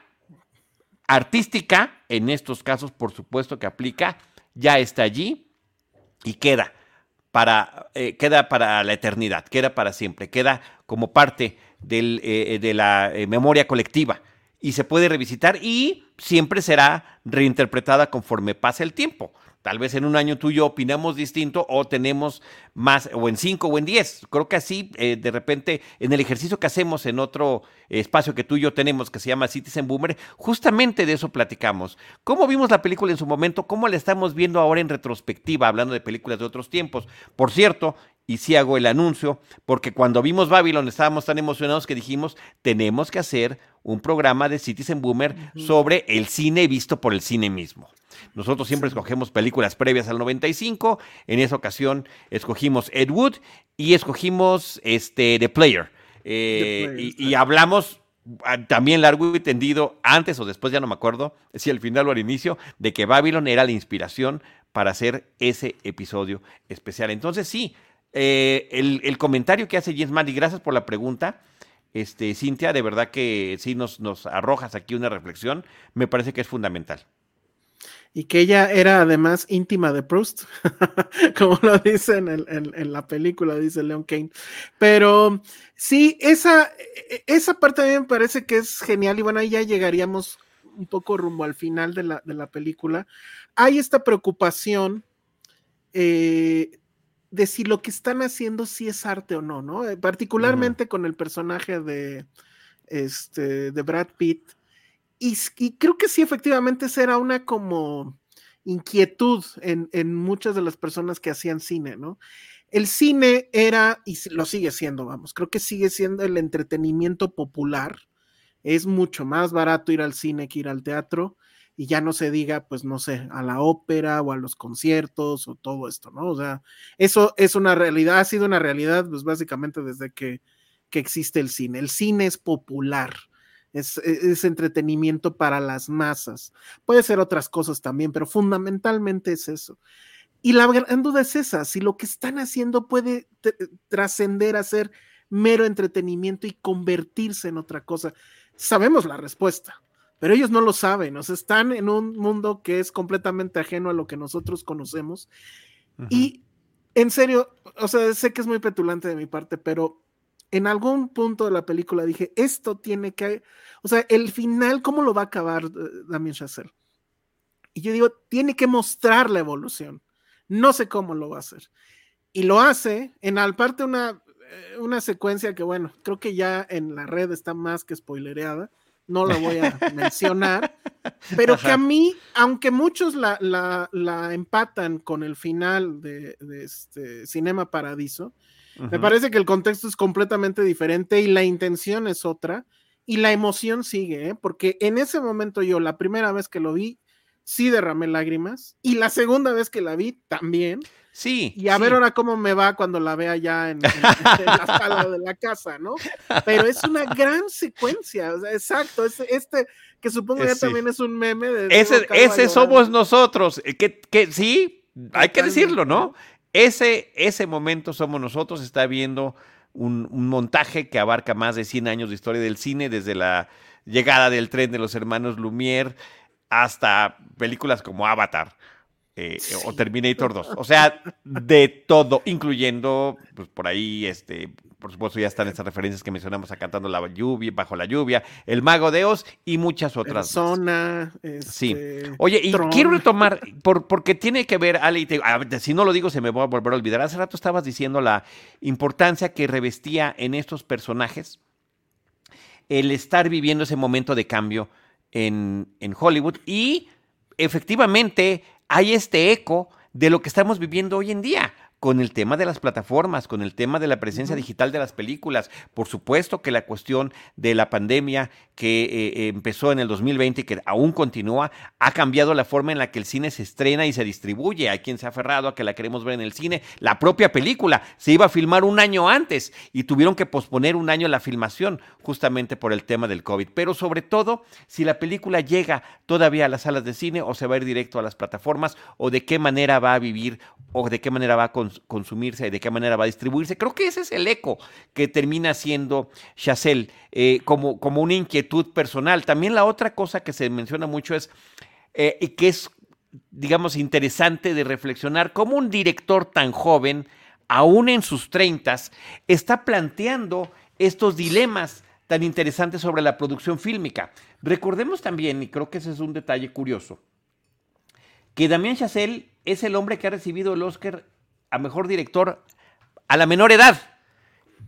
artística, en estos casos, por supuesto que aplica, ya está allí y queda para, eh, queda para la eternidad, queda para siempre, queda como parte del, eh, de la memoria colectiva y se puede revisitar y siempre será reinterpretada conforme pase el tiempo. Tal vez en un año tú y yo opinamos distinto o tenemos más, o en cinco o en diez. Creo que así, eh, de repente, en el ejercicio que hacemos en otro espacio que tú y yo tenemos, que se llama Citizen Boomer, justamente de eso platicamos. ¿Cómo vimos la película en su momento? ¿Cómo la estamos viendo ahora en retrospectiva, hablando de películas de otros tiempos? Por cierto, y sí hago el anuncio, porque cuando vimos Babylon estábamos tan emocionados que dijimos, tenemos que hacer un programa de Citizen Boomer sobre el cine visto por el cine mismo. Nosotros siempre escogemos películas previas al 95, en esa ocasión escogimos Ed Wood y escogimos este, The Player. Eh, y, hablamos ah, también largo y tendido, antes o después, ya no me acuerdo, si al final o al inicio, de que Babylon era la inspiración para hacer ese episodio especial. Entonces sí, eh, el, comentario que hace James Mann, y gracias por la pregunta, este, Cintia, de verdad que sí nos, nos arrojas aquí una reflexión, me parece que es fundamental. Y que ella era además íntima de Proust, [laughs] como lo dice en, la película, dice Leon Kane. Pero sí, esa, esa parte a mí me parece que es genial y bueno, ahí ya llegaríamos un poco rumbo al final de la, de la película. Hay esta preocupación eh, de si lo que están haciendo sí es arte o no, ¿no? Eh, particularmente con el personaje de, este, de Brad Pitt. Y, creo que sí, efectivamente, será una como inquietud en, en, muchas de las personas que hacían cine, ¿no? El cine era, y lo sigue siendo, vamos, creo que sigue siendo el entretenimiento popular. Es mucho más barato ir al cine que ir al teatro y ya no se diga, pues no sé, a la ópera o a los conciertos o todo esto, ¿no? O sea, eso es una realidad, ha sido una realidad, pues básicamente desde que, que existe el cine. El cine es popular. Es, e, es, entretenimiento para las masas. Puede ser otras cosas también, pero fundamentalmente es eso. Y la gran duda es esa, si lo que están haciendo puede trascender a ser mero entretenimiento y convertirse en otra cosa. Sabemos la respuesta pero ellos no lo saben, o sea, están en un mundo que es completamente ajeno a lo que nosotros conocemos. Y en serio, o sea, sé que es muy petulante de mi parte, pero en algún punto de la película dije, esto tiene que, o sea, el final, ¿cómo lo va a acabar eh, Damien Chazelle? Y yo digo, tiene que mostrar la evolución. No sé cómo lo va a hacer. Y lo hace en al parte una, eh, una secuencia que, bueno, creo que ya en la red está más que spoilereada no la voy a [laughs] mencionar, pero que a mí, aunque muchos la, la, empatan con el final de, este Cinema Paradiso, me parece que el contexto es completamente diferente y la intención es otra y la emoción sigue, ¿eh? porque en ese momento yo, la primera vez que lo vi, sí derramé lágrimas. Y la segunda vez que la vi, también. Sí. Y a sí. ver ahora cómo me va cuando la vea ya en, en- en la [laughs] sala de la casa, ¿no? Pero es una gran secuencia, o sea, exacto, es- este que supongo Eh, ya sí. también es un meme de... Ese, ese somos nosotros. eh, Que, que sí, hay que decirlo, ¿no? Ese, ese momento somos nosotros. Está viendo un, un montaje que abarca más de 100 años de historia del cine, desde la llegada del tren de los hermanos Lumière hasta películas como Avatar. Eh, o Sí. Terminator 2. O sea, de todo, incluyendo, pues por ahí, este, por supuesto, ya están estas referencias que mencionamos a Cantando la lluvia, Bajo la lluvia, El Mago de Oz y muchas otras. Persona, Sí. este, Oye, y Tron. quiero retomar, por, porque tiene que ver, Ale, y te- a si no lo digo se me va a volver a olvidar. Hace rato estabas diciendo la importancia que revestía en estos personajes el estar viviendo ese momento de cambio en, en Hollywood y efectivamente hay este eco de lo que estamos viviendo hoy en día con el tema de las plataformas, con el tema de la presencia digital de las películas. Por supuesto que la cuestión de la pandemia que eh, eh, empezó en el 2020 y que aún continúa, ha cambiado la forma en la que el cine se estrena y se distribuye. Hay quien se ha aferrado a que la queremos ver en el cine. La propia película se iba a filmar un año antes y tuvieron que posponer un año la filmación justamente por el tema del COVID. Pero sobre todo, si la película llega todavía a las salas de cine o se va a ir directo a las plataformas o de qué manera va a vivir o de qué manera va a cons- consumirse, de qué manera va a distribuirse. Creo que ese es el eco que termina siendo Chazelle eh, como, como una inquietud personal. También la otra cosa que se menciona mucho es eh, y que es, digamos, interesante de reflexionar cómo un director tan joven, aún en sus treintas, está planteando estos dilemas tan interesantes sobre la producción fílmica. Recordemos también, y creo que ese es un detalle curioso, que Damien Chazelle es el hombre que ha recibido el Oscar a mejor director a la menor edad.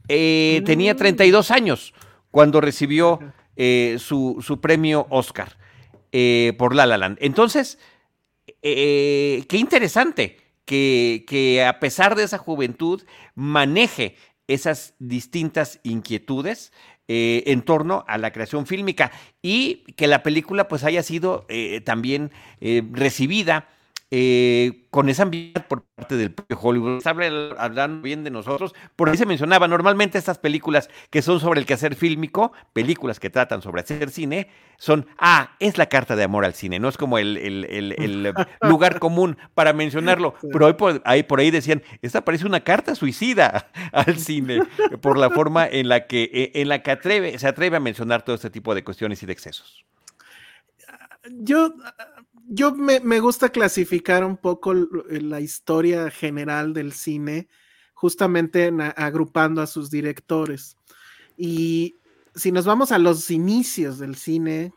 Eh, Tenía 32 años cuando recibió eh, su, su premio Oscar eh, por La La Land. Entonces, eh, qué interesante que, que a pesar de esa juventud maneje esas distintas inquietudes eh, en torno a la creación fílmica y que la película pues haya sido eh, también eh, recibida eh, con esa ambigüedad por parte del propio Hollywood. Hablando bien de nosotros. Por ahí se mencionaba, normalmente estas películas que son sobre el quehacer fílmico, películas que tratan sobre hacer cine, son, ah, es la carta de amor al cine, no es como el, el- el- el [laughs] lugar común para mencionarlo. Pero hoy por, ahí, por ahí decían, esta parece una carta suicida [laughs] al cine, por la forma en la que, eh, en la que atreve, se atreve a mencionar todo este tipo de cuestiones y de excesos. yo, yo me, me gusta clasificar un poco l- la historia general del cine, justamente agrupando a sus directores. Y si nos vamos a los inicios del cine,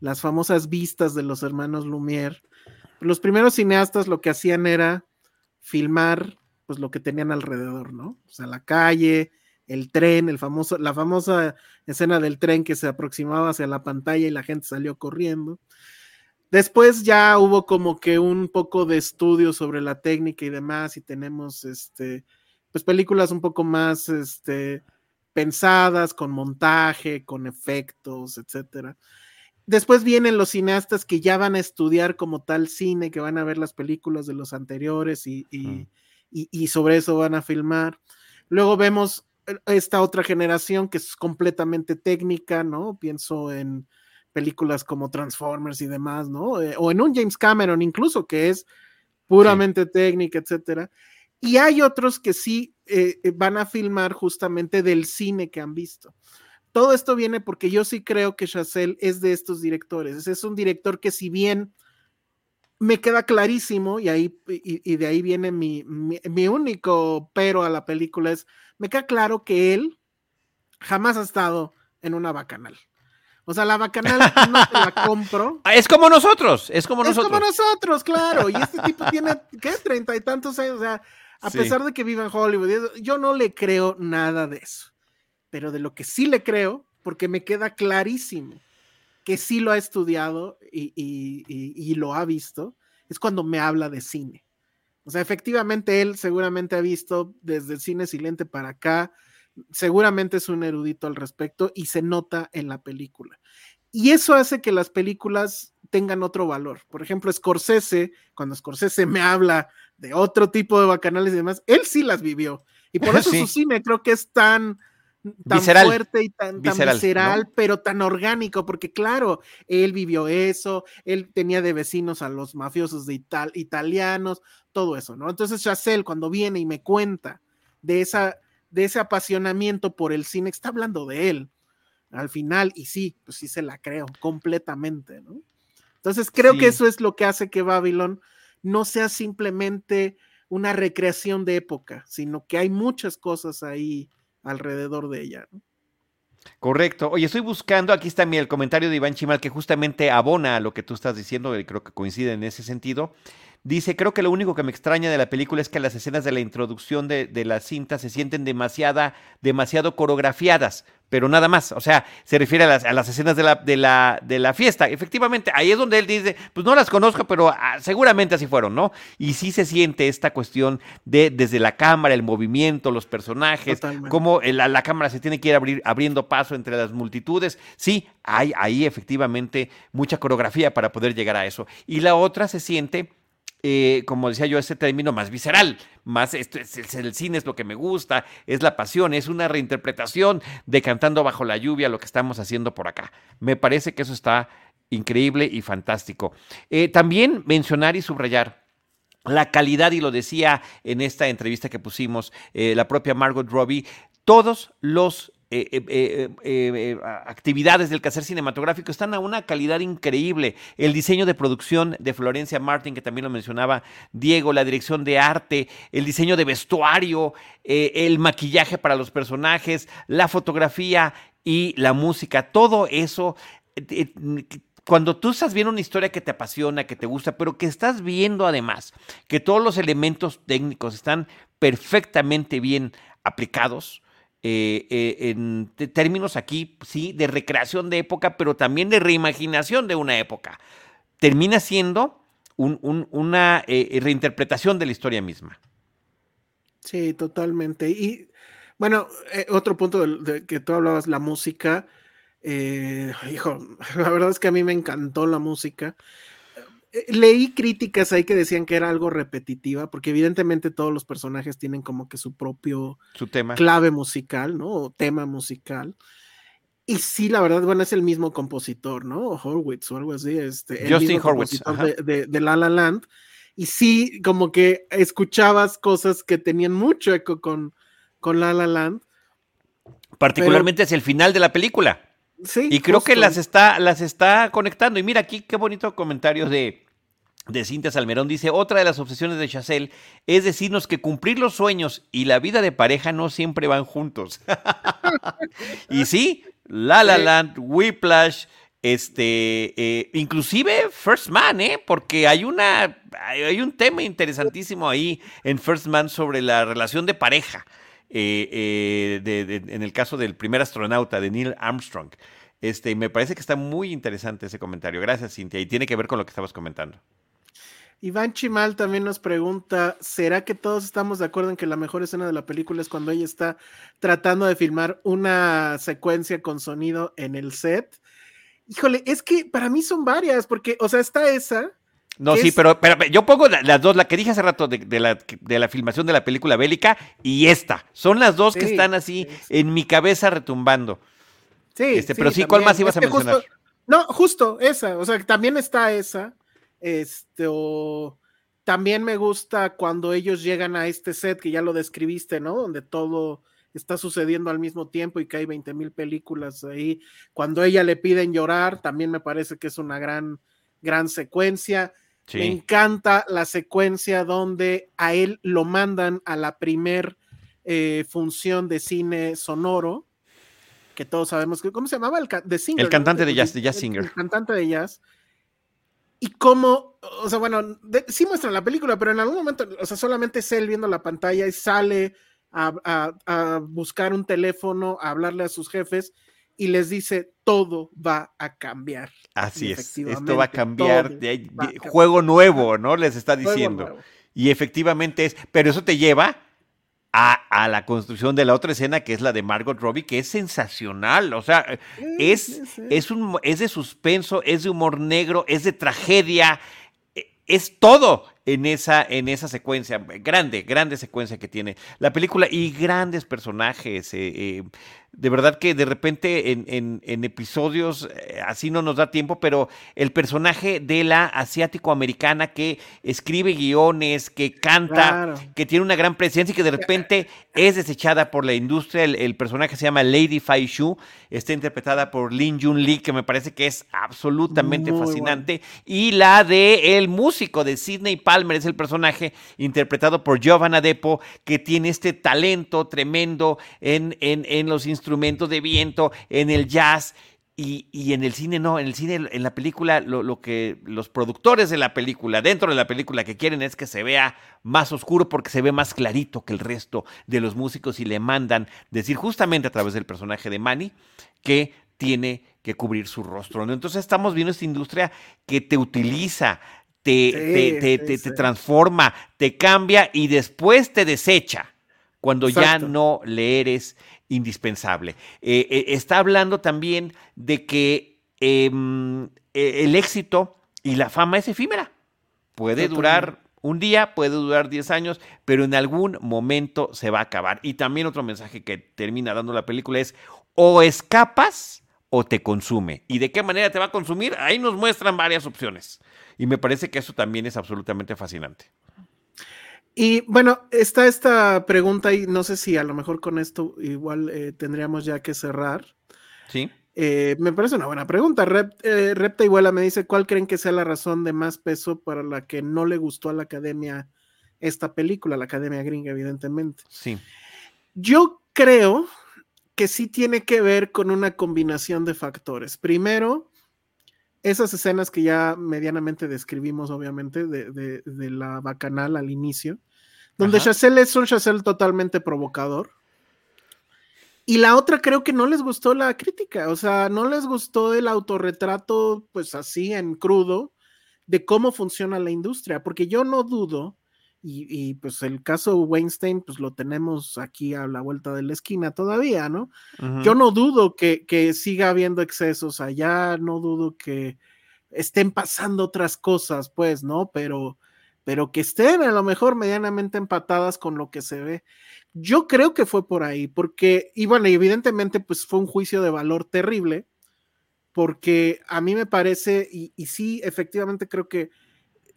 las famosas vistas de los hermanos Lumière, los primeros cineastas lo que hacían era filmar pues lo que tenían alrededor, ¿no? O sea, la calle, el tren, el famoso, la famosa escena del tren que se aproximaba hacia la pantalla y la gente salió corriendo. Después ya hubo como que un poco de estudio sobre la técnica y demás, y tenemos este, pues películas un poco más este, pensadas, con montaje, con efectos, etcétera. Después vienen los cineastas que ya van a estudiar como tal cine, que van a ver las películas de los anteriores y, y, Mm. y- y sobre eso van a filmar. Luego vemos eh, esta otra generación que es completamente técnica, ¿no? Pienso en películas como Transformers y demás, ¿no? Eh, o en un James Cameron incluso, que es puramente técnica, etcétera. Y hay otros que sí eh, eh, van a filmar justamente del cine que han visto. Todo esto viene porque yo sí creo que Chazelle es de estos directores. Es un director que si bien me queda clarísimo, y, ahí, y de ahí viene mi, mi, mi, único pero a la película, es, me queda claro que él jamás ha estado en una bacanal. O sea, la bacanal [laughs] no te la compro. Es como nosotros, es como nosotros. Es como nosotros, claro. Y este tipo tiene, ¿qué? Treinta y tantos años. O sea, a Sí. pesar de que vive en Hollywood, yo no le creo nada de eso. Pero de lo que sí le creo, porque me queda clarísimo que sí lo ha estudiado y, y- y- y lo ha visto, es cuando me habla de cine. O sea, efectivamente él seguramente ha visto desde el cine silente para acá, seguramente es un erudito al respecto y se nota en la película. Y eso hace que las películas tengan otro valor. Por ejemplo, Scorsese, cuando Scorsese me habla de otro tipo de bacanales y demás, él sí las vivió. Y por [laughs] eso Sí. su cine creo que es tan, tan Visceral. fuerte y tan, tan Visceral, visceral, ¿no? pero tan orgánico, porque claro, él vivió eso, él tenía de vecinos a los mafiosos de Ital- italianos, todo eso, ¿no? Entonces Chazelle cuando viene y me cuenta de, esa, de ese apasionamiento por el cine, está hablando de él al final, y sí, pues sí se la creo completamente, ¿no? Entonces creo Sí. que eso es lo que hace que Babylon no sea simplemente una recreación de época, sino que hay muchas cosas ahí alrededor de ella. ¿no? Correcto. Oye, estoy buscando, aquí está mi, el comentario de Iván Chimal que justamente abona a lo que tú estás diciendo, y creo que coincide en ese sentido. Dice, creo que lo único que me extraña de la película es que las escenas de la introducción de, de la cinta se sienten demasiada, demasiado coreografiadas, pero nada más. O sea, se refiere a las, a las escenas de la, de, la, de la fiesta. Efectivamente, ahí es donde él dice, pues no las conozco, pero ah, seguramente así fueron, ¿no? Y sí se siente esta cuestión de desde la cámara, el movimiento, los personajes, Totalmente. cómo el- la, la cámara se tiene que ir abrir- abriendo paso entre las multitudes. Sí, hay ahí efectivamente mucha coreografía para poder llegar a eso. Y la otra se siente, eh, como decía yo, ese término más visceral, más esto es, el cine es lo que me gusta, es la pasión, es una reinterpretación de Cantando bajo la lluvia, lo que estamos haciendo por acá. Me parece que eso está increíble y fantástico. Eh, también mencionar y subrayar la calidad, y lo decía en esta entrevista que pusimos eh, la propia Margot Robbie, todos los eh, eh, eh, actividades del quehacer cinematográfico están a una calidad increíble. El diseño de producción de Florencia Martin, que también lo mencionaba Diego, la dirección de arte, el diseño de vestuario, el maquillaje para los personajes, la fotografía y la música, todo eso. cuando tú estás viendo una historia que te apasiona, que te gusta, pero que estás viendo además que todos los elementos técnicos están perfectamente bien aplicados, eh, eh, en términos aquí, sí, de recreación de época, pero también de reimaginación de una época. Termina siendo un- un- una eh, reinterpretación de la historia misma. Sí, totalmente. Y bueno, otro punto del- de, que tú hablabas, la música. hijo, [laughs] la verdad es que a mí me encantó la música. Eh, Leí críticas ahí que decían que era algo repetitiva, porque evidentemente todos los personajes tienen como que su propio Su tema. clave musical, ¿no? O tema musical. Y sí, la verdad, bueno, es el mismo compositor, ¿no? Horwitz o algo así. Este, el Justin mismo ajá. de, de- de La La Land. Y sí, como que escuchabas cosas que tenían mucho eco con, con La La Land. Particularmente hacia el final de la película. Sí. Y creo que las está, las está conectando. Y mira aquí qué bonito comentario de, de Cintia Salmerón. Dice, otra de las obsesiones de Chazelle es decirnos que cumplir los sueños y la vida de pareja no siempre van juntos. [laughs] y sí, La La. Land, Whiplash, este, eh, inclusive First Man, ¿eh? Porque hay una, hay un tema interesantísimo ahí en First Man sobre la relación de pareja. Eh, eh, en el caso del primer astronauta, de Neil Armstrong. Este, me parece que está muy interesante ese comentario. Gracias, Cintia. Y tiene que ver con lo que estabas comentando. Iván Chimal también nos pregunta, ¿será que todos estamos de acuerdo en que la mejor escena de la película es cuando ella está tratando de filmar una secuencia con sonido en el set? Híjole, es que para mí son varias, porque, o sea, está esa. No, ¿Qué sí, es? pero, pero yo pongo la- las dos, la que dije hace rato de, de la, de la filmación de la película bélica y esta. Son las dos que están así sí, sí. en mi cabeza retumbando. Sí, Este, pero sí, ¿cuál también. más ibas a Es que justo- mencionar? no, justo esa, o sea, también está esa. Este, o también me gusta cuando ellos llegan a este set que ya lo describiste, ¿no? Donde todo está sucediendo al mismo tiempo y que hay 20 mil películas ahí. Cuando ella le piden llorar, también me parece que es una gran, gran secuencia. Me encanta la secuencia donde a él lo mandan a la primer eh, función de cine sonoro, que todos sabemos que, ¿cómo se llamaba? El, The Singer, El ¿no? cantante de jazz- de jazz el- singer. El cantante de jazz. Y cómo, o sea, bueno, de- sí muestran la película, pero en algún momento, o sea, solamente es él viendo la pantalla y sale a, a- a buscar un teléfono, a hablarle a sus jefes y les dice, todo va a cambiar. Así es. Esto va a cambiar. de va a cambiar. juego nuevo, ¿no? Les está diciendo. Y efectivamente es, pero eso te lleva a, la construcción de la otra escena, que es la de Margot Robbie, que es sensacional. O sea, es, es, un, es de suspenso, es de humor negro, es de tragedia, e, es todo en esa, en esa secuencia, grande, grande secuencia que tiene la película y grandes personajes. Eh, eh, de verdad que de repente en, episodios eh, así no nos da tiempo, pero el personaje de la asiático-americana que escribe guiones, que canta, que tiene una gran presencia y que de repente es desechada por la industria. El, personaje se llama Lady Fai Shu, está interpretada por Lin Jun Lee, que me parece que es absolutamente fascinante. Y la de el músico de Sidney Palmer es el personaje interpretado por Giovanna Depo, que tiene este talento tremendo en, en, en los instrumentos de viento, en el jazz. Y, en el cine no, en el cine, en la película, lo, que los productores de la película, dentro de la película, que quieren es que se vea más oscuro porque se ve más clarito que el resto de los músicos y le mandan decir justamente a través del personaje de Manny que tiene que cubrir su rostro. Entonces estamos viendo esta industria que te utiliza, te, te, te, transforma, te cambia y después te desecha cuando ya no le eres indispensable. Eh, eh, está hablando también de que em, e, el éxito y la fama es efímera. Puede durar un día, puede durar 10 años, pero en algún momento se va a acabar. Y también otro mensaje que termina dando la película es o escapas o te consume. ¿Y de qué manera te va a consumir? Ahí nos muestran varias opciones. Y me parece que eso también es absolutamente fascinante. Y bueno, está esta pregunta y no sé si a lo mejor con esto igual eh, tendríamos ya que cerrar. Sí. Eh, me parece una buena pregunta. Rep, eh, Repta Iguala me dice, ¿cuál creen que sea la razón de más peso para la que no le gustó a la academia esta película, la academia gringa, evidentemente? Sí. Yo creo que sí tiene que ver con una combinación de factores. Primero, esas escenas que ya medianamente describimos, obviamente, de, de la bacanal al inicio, donde Chazelle es un Chazelle totalmente provocador. Y la otra creo que no les gustó la crítica, o sea, no les gustó el autorretrato, pues así en crudo, de cómo funciona la industria, porque yo no dudo, y, pues el caso Weinstein, pues lo tenemos aquí a la vuelta de la esquina todavía, ¿no? Yo no dudo que, que, siga habiendo excesos allá, no dudo que estén pasando otras cosas, pues, ¿no? Pero pero que estén a lo mejor medianamente empatadas con lo que se ve. Yo creo que fue por ahí, porque, y bueno, evidentemente pues fue un juicio de valor terrible, porque a mí me parece, y, sí, efectivamente creo que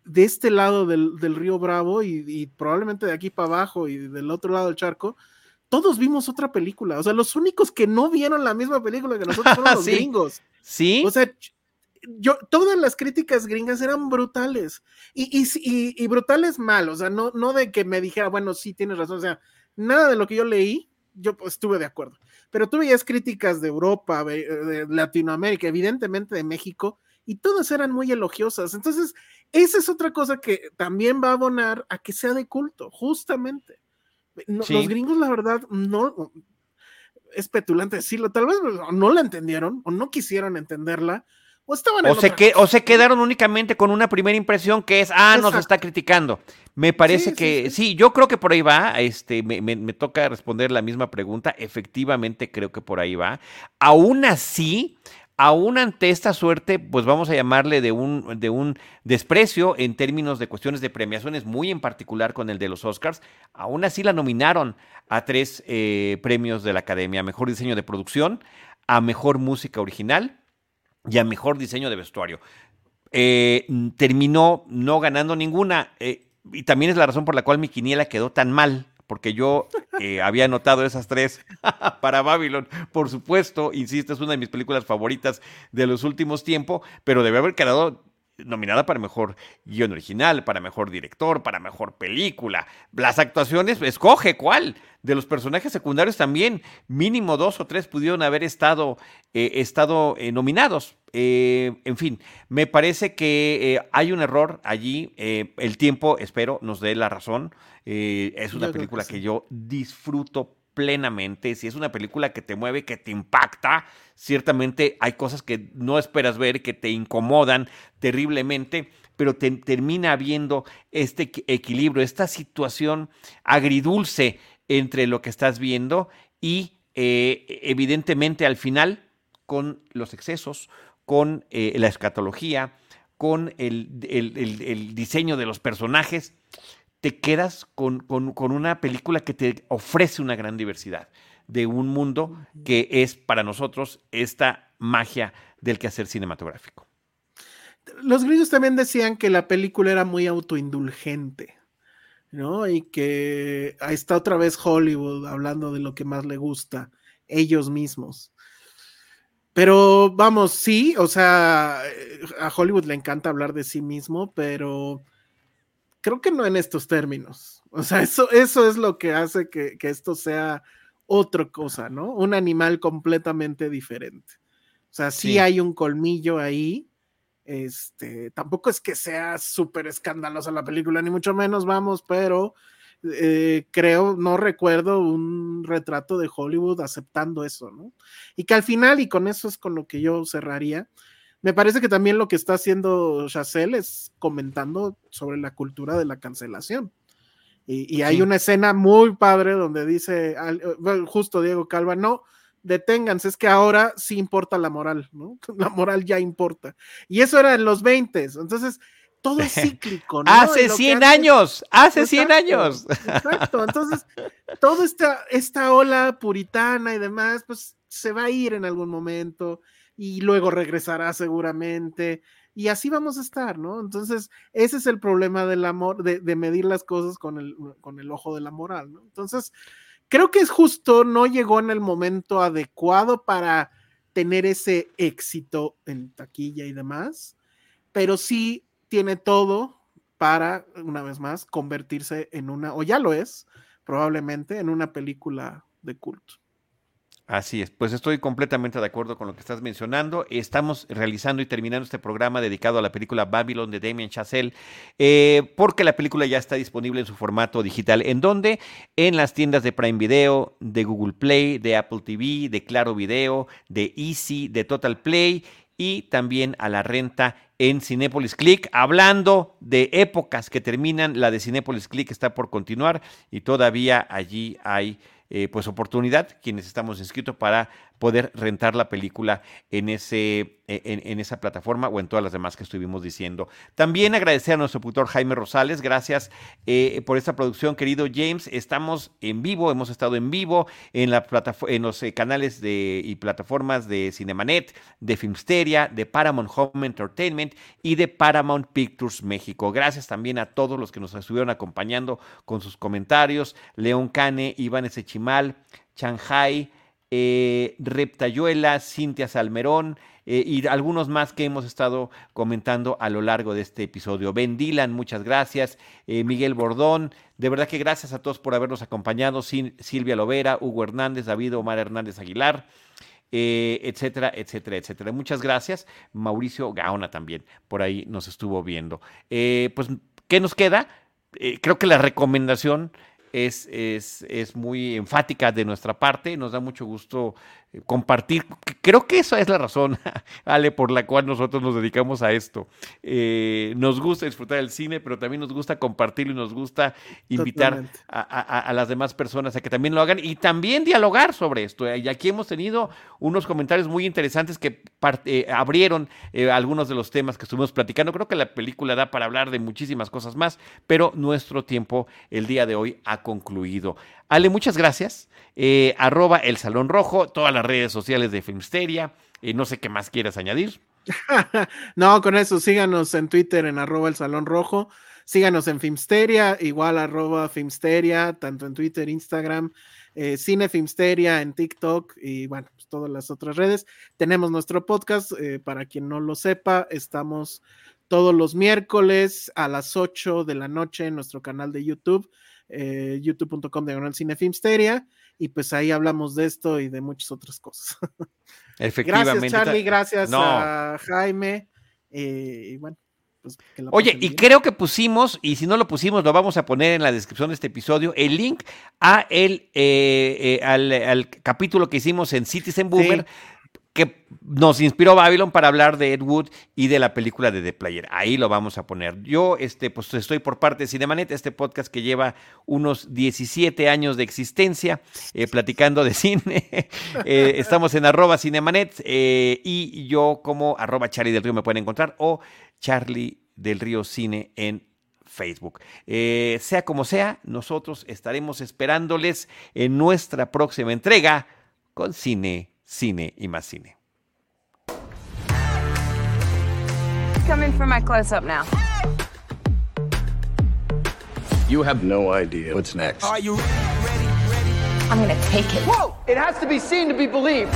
de este lado del, río Bravo y, probablemente de aquí para abajo y del otro lado del charco, todos vimos otra película. O sea, los únicos que no vieron la misma película que nosotros fueron [laughs] los gringos. Sí. O sea, yo, todas las críticas gringas eran brutales y, y, y, brutales mal, o sea, no, no de que me dijera, bueno, sí, tienes razón, o sea, nada de lo que yo leí, yo pues, estuve de acuerdo, pero tú veías críticas de Europa, de Latinoamérica, evidentemente de México, y todas eran muy elogiosas. Entonces, esa es otra cosa que también va a abonar a que sea de culto, justamente. Los gringos, la verdad, no, es petulante decirlo, tal vez no la entendieron o no quisieron entenderla, o, se que, o se quedaron únicamente con una primera impresión que es, ah, nos está criticando. Me parece que sí, yo creo que por ahí va. Este, me, me, toca responder la misma pregunta. Efectivamente, creo que por ahí va. Aún así, aún ante esta suerte, pues vamos a llamarle de un, de un desprecio en términos de cuestiones de premiaciones, muy en particular con el de los Oscars, aún así la nominaron a tres eh, premios de la Academia, a Mejor Diseño de Producción, a Mejor Música Original y a mejor diseño de vestuario. Eh, terminó no ganando ninguna. Eh, y también es la razón por la cual mi quiniela quedó tan mal, porque yo eh, había anotado esas tres para Babylon. Por supuesto, insisto, es una de mis películas favoritas de los últimos tiempos, pero debe haber quedado nominada para mejor guion original, para mejor director, para mejor película. Las actuaciones, escoge cuál. De los personajes secundarios también, mínimo dos o tres pudieron haber estado, eh, eh, nominados. En fin, me parece que hay un error allí. el tiempo, espero, nos dé la razón. Es una película que yo disfruto plenamente, si es una película que te mueve, que te impacta, ciertamente hay cosas que no esperas ver, que te incomodan terriblemente, pero termina habiendo este equilibrio, esta situación agridulce entre lo que estás viendo y eh, evidentemente al final con los excesos, con eh, la escatología, con el, el- el- el diseño de los personajes, te quedas con, con- con una película que te ofrece una gran diversidad de un mundo que es para nosotros esta magia del quehacer cinematográfico. Los gringos también decían que la película era muy autoindulgente, ¿no? Y que ahí está otra vez Hollywood hablando de lo que más le gusta, ellos mismos. Pero vamos, sí, o sea, eh, a Hollywood le encanta hablar de sí mismo, pero creo que no en estos términos. O sea, eso, eso es lo que hace que, que esto sea otra cosa, ¿no? Un animal completamente diferente. O sea, sí, Sí. hay un colmillo ahí. Este, tampoco es que sea súper escandalosa la película, ni mucho menos, vamos, pero eh, creo, no recuerdo un retrato de Hollywood aceptando eso, ¿no? Y que al final, y con eso es con lo que yo cerraría, me parece que también lo que está haciendo Chazelle es comentando sobre la cultura de la cancelación. Y, y hay Sí. una escena muy padre donde dice, bueno, justo Diego Calva, no, deténganse, es que ahora sí importa la moral, ¿no? [laughs] La moral ya importa. Y eso era en los 20, entonces todo es [laughs] cíclico, ¿no? Hace Y lo que 100 hace- años, hace 100 Exacto, años. [laughs] Exacto, entonces toda esta, esta ola puritana y demás, pues se va a ir en algún momento y luego regresará seguramente y así vamos a estar, ¿no? Entonces ese es el problema del amor, de, medir las cosas con el, con el ojo de la moral, ¿no? Entonces creo que es justo, no llegó en el momento adecuado para tener ese éxito en taquilla y demás, pero sí tiene todo para, una vez más, convertirse en una, o ya lo es, probablemente, en una película de culto. Así es, pues estoy completamente de acuerdo con lo que estás mencionando. Estamos realizando y terminando este programa dedicado a la película Babylon de Damien Chazelle, eh, porque la película ya está disponible en su formato digital. ¿En dónde? En las tiendas de Prime Video, de Google Play, de Apple TV, de Claro Video, de Easy, de Total Play y también a la renta en Cinepolis Click. Hablando de épocas que terminan, la de Cinepolis Click está por continuar y todavía allí hay eh, pues oportunidad quienes estamos inscritos para poder rentar la película en, ese, eh, en, esa plataforma o en todas las demás que estuvimos diciendo. También agradecer a nuestro productor Jaime Rosales, gracias eh, por esta producción, querido James. Estamos en vivo, hemos estado en vivo en, la en los eh, canales de, y plataformas de Cinemanet, de Filmsteria, de Paramount Home Entertainment y de Paramount Pictures México. Gracias también a todos los que nos estuvieron acompañando con sus comentarios. León Cane, Iván Esechimal, Shanghai, eh, Reptayuela, Cintia Salmerón eh, y algunos más que hemos estado comentando a lo largo de este episodio. Ben Dylan, muchas gracias. Eh, Miguel Bordón, de verdad que gracias a todos por habernos acompañado. Sil- Silvia Lovera, Hugo Hernández, David Omar Hernández Aguilar. eh, etcétera, etcétera, etcétera. Muchas gracias. Mauricio Gaona también por ahí nos estuvo viendo. Pues, ¿qué nos queda? Creo que la recomendación es, es, es muy enfática de nuestra parte. Nos da mucho gusto compartir. Creo que esa es la razón, [laughs] Ale, por la cual nosotros nos dedicamos a esto. Eh, nos gusta disfrutar del cine, pero también nos gusta compartirlo y nos gusta invitar a, a- a las demás personas a que también lo hagan y también dialogar sobre esto. Y aquí hemos tenido unos comentarios muy interesantes que eh, abrieron eh, algunos de los temas que estuvimos platicando. Creo que la película da para hablar de muchísimas cosas más, pero nuestro tiempo el día de hoy ha concluido. Ale, muchas gracias. Eh, arroba el Salón Rojo, todas las redes sociales de Filmsteria. Eh, no sé qué más quieras añadir. [laughs] no, con eso, síganos en Twitter en arroba el Salón Rojo, síganos en Filmsteria, igual arroba Filmsteria, tanto en Twitter, Instagram, eh, Cine Filmsteria en TikTok y bueno, pues todas las otras redes. Tenemos nuestro podcast, eh, para quien no lo sepa, estamos todos los miércoles a las 8 de la noche en nuestro canal de YouTube, eh, youtube.com diagonal Cine Filmsteria, y pues ahí hablamos de esto y de muchas otras cosas. [laughs] Efectivamente. Gracias, Charlie. Gracias No. a Jaime. eh, y bueno, pues que Oye, y bien. creo que pusimos, y si no lo pusimos, lo vamos a poner en la descripción de este episodio, el link a el, eh, eh, al, al capítulo que hicimos en Citizen Boomer. Que nos inspiró Babylon para hablar de Ed Wood y de la película de The Player. Ahí lo vamos a poner. Yo este, pues, estoy por parte de Cinemanet, este podcast que lleva unos 17 años de existencia, eh, platicando de cine. [laughs] Eh, estamos en arroba Cinemanet eh, y yo como arroba Charlie del Río me pueden encontrar o Charlie del Río Cine en Facebook. Eh, sea como sea, nosotros estaremos esperándoles en nuestra próxima entrega con cine, cine y más cine. Coming for my close up now. You have no idea what's next. Are you ready? ready, ready? I'm gonna take it. Whoa! It has to be seen to be believed.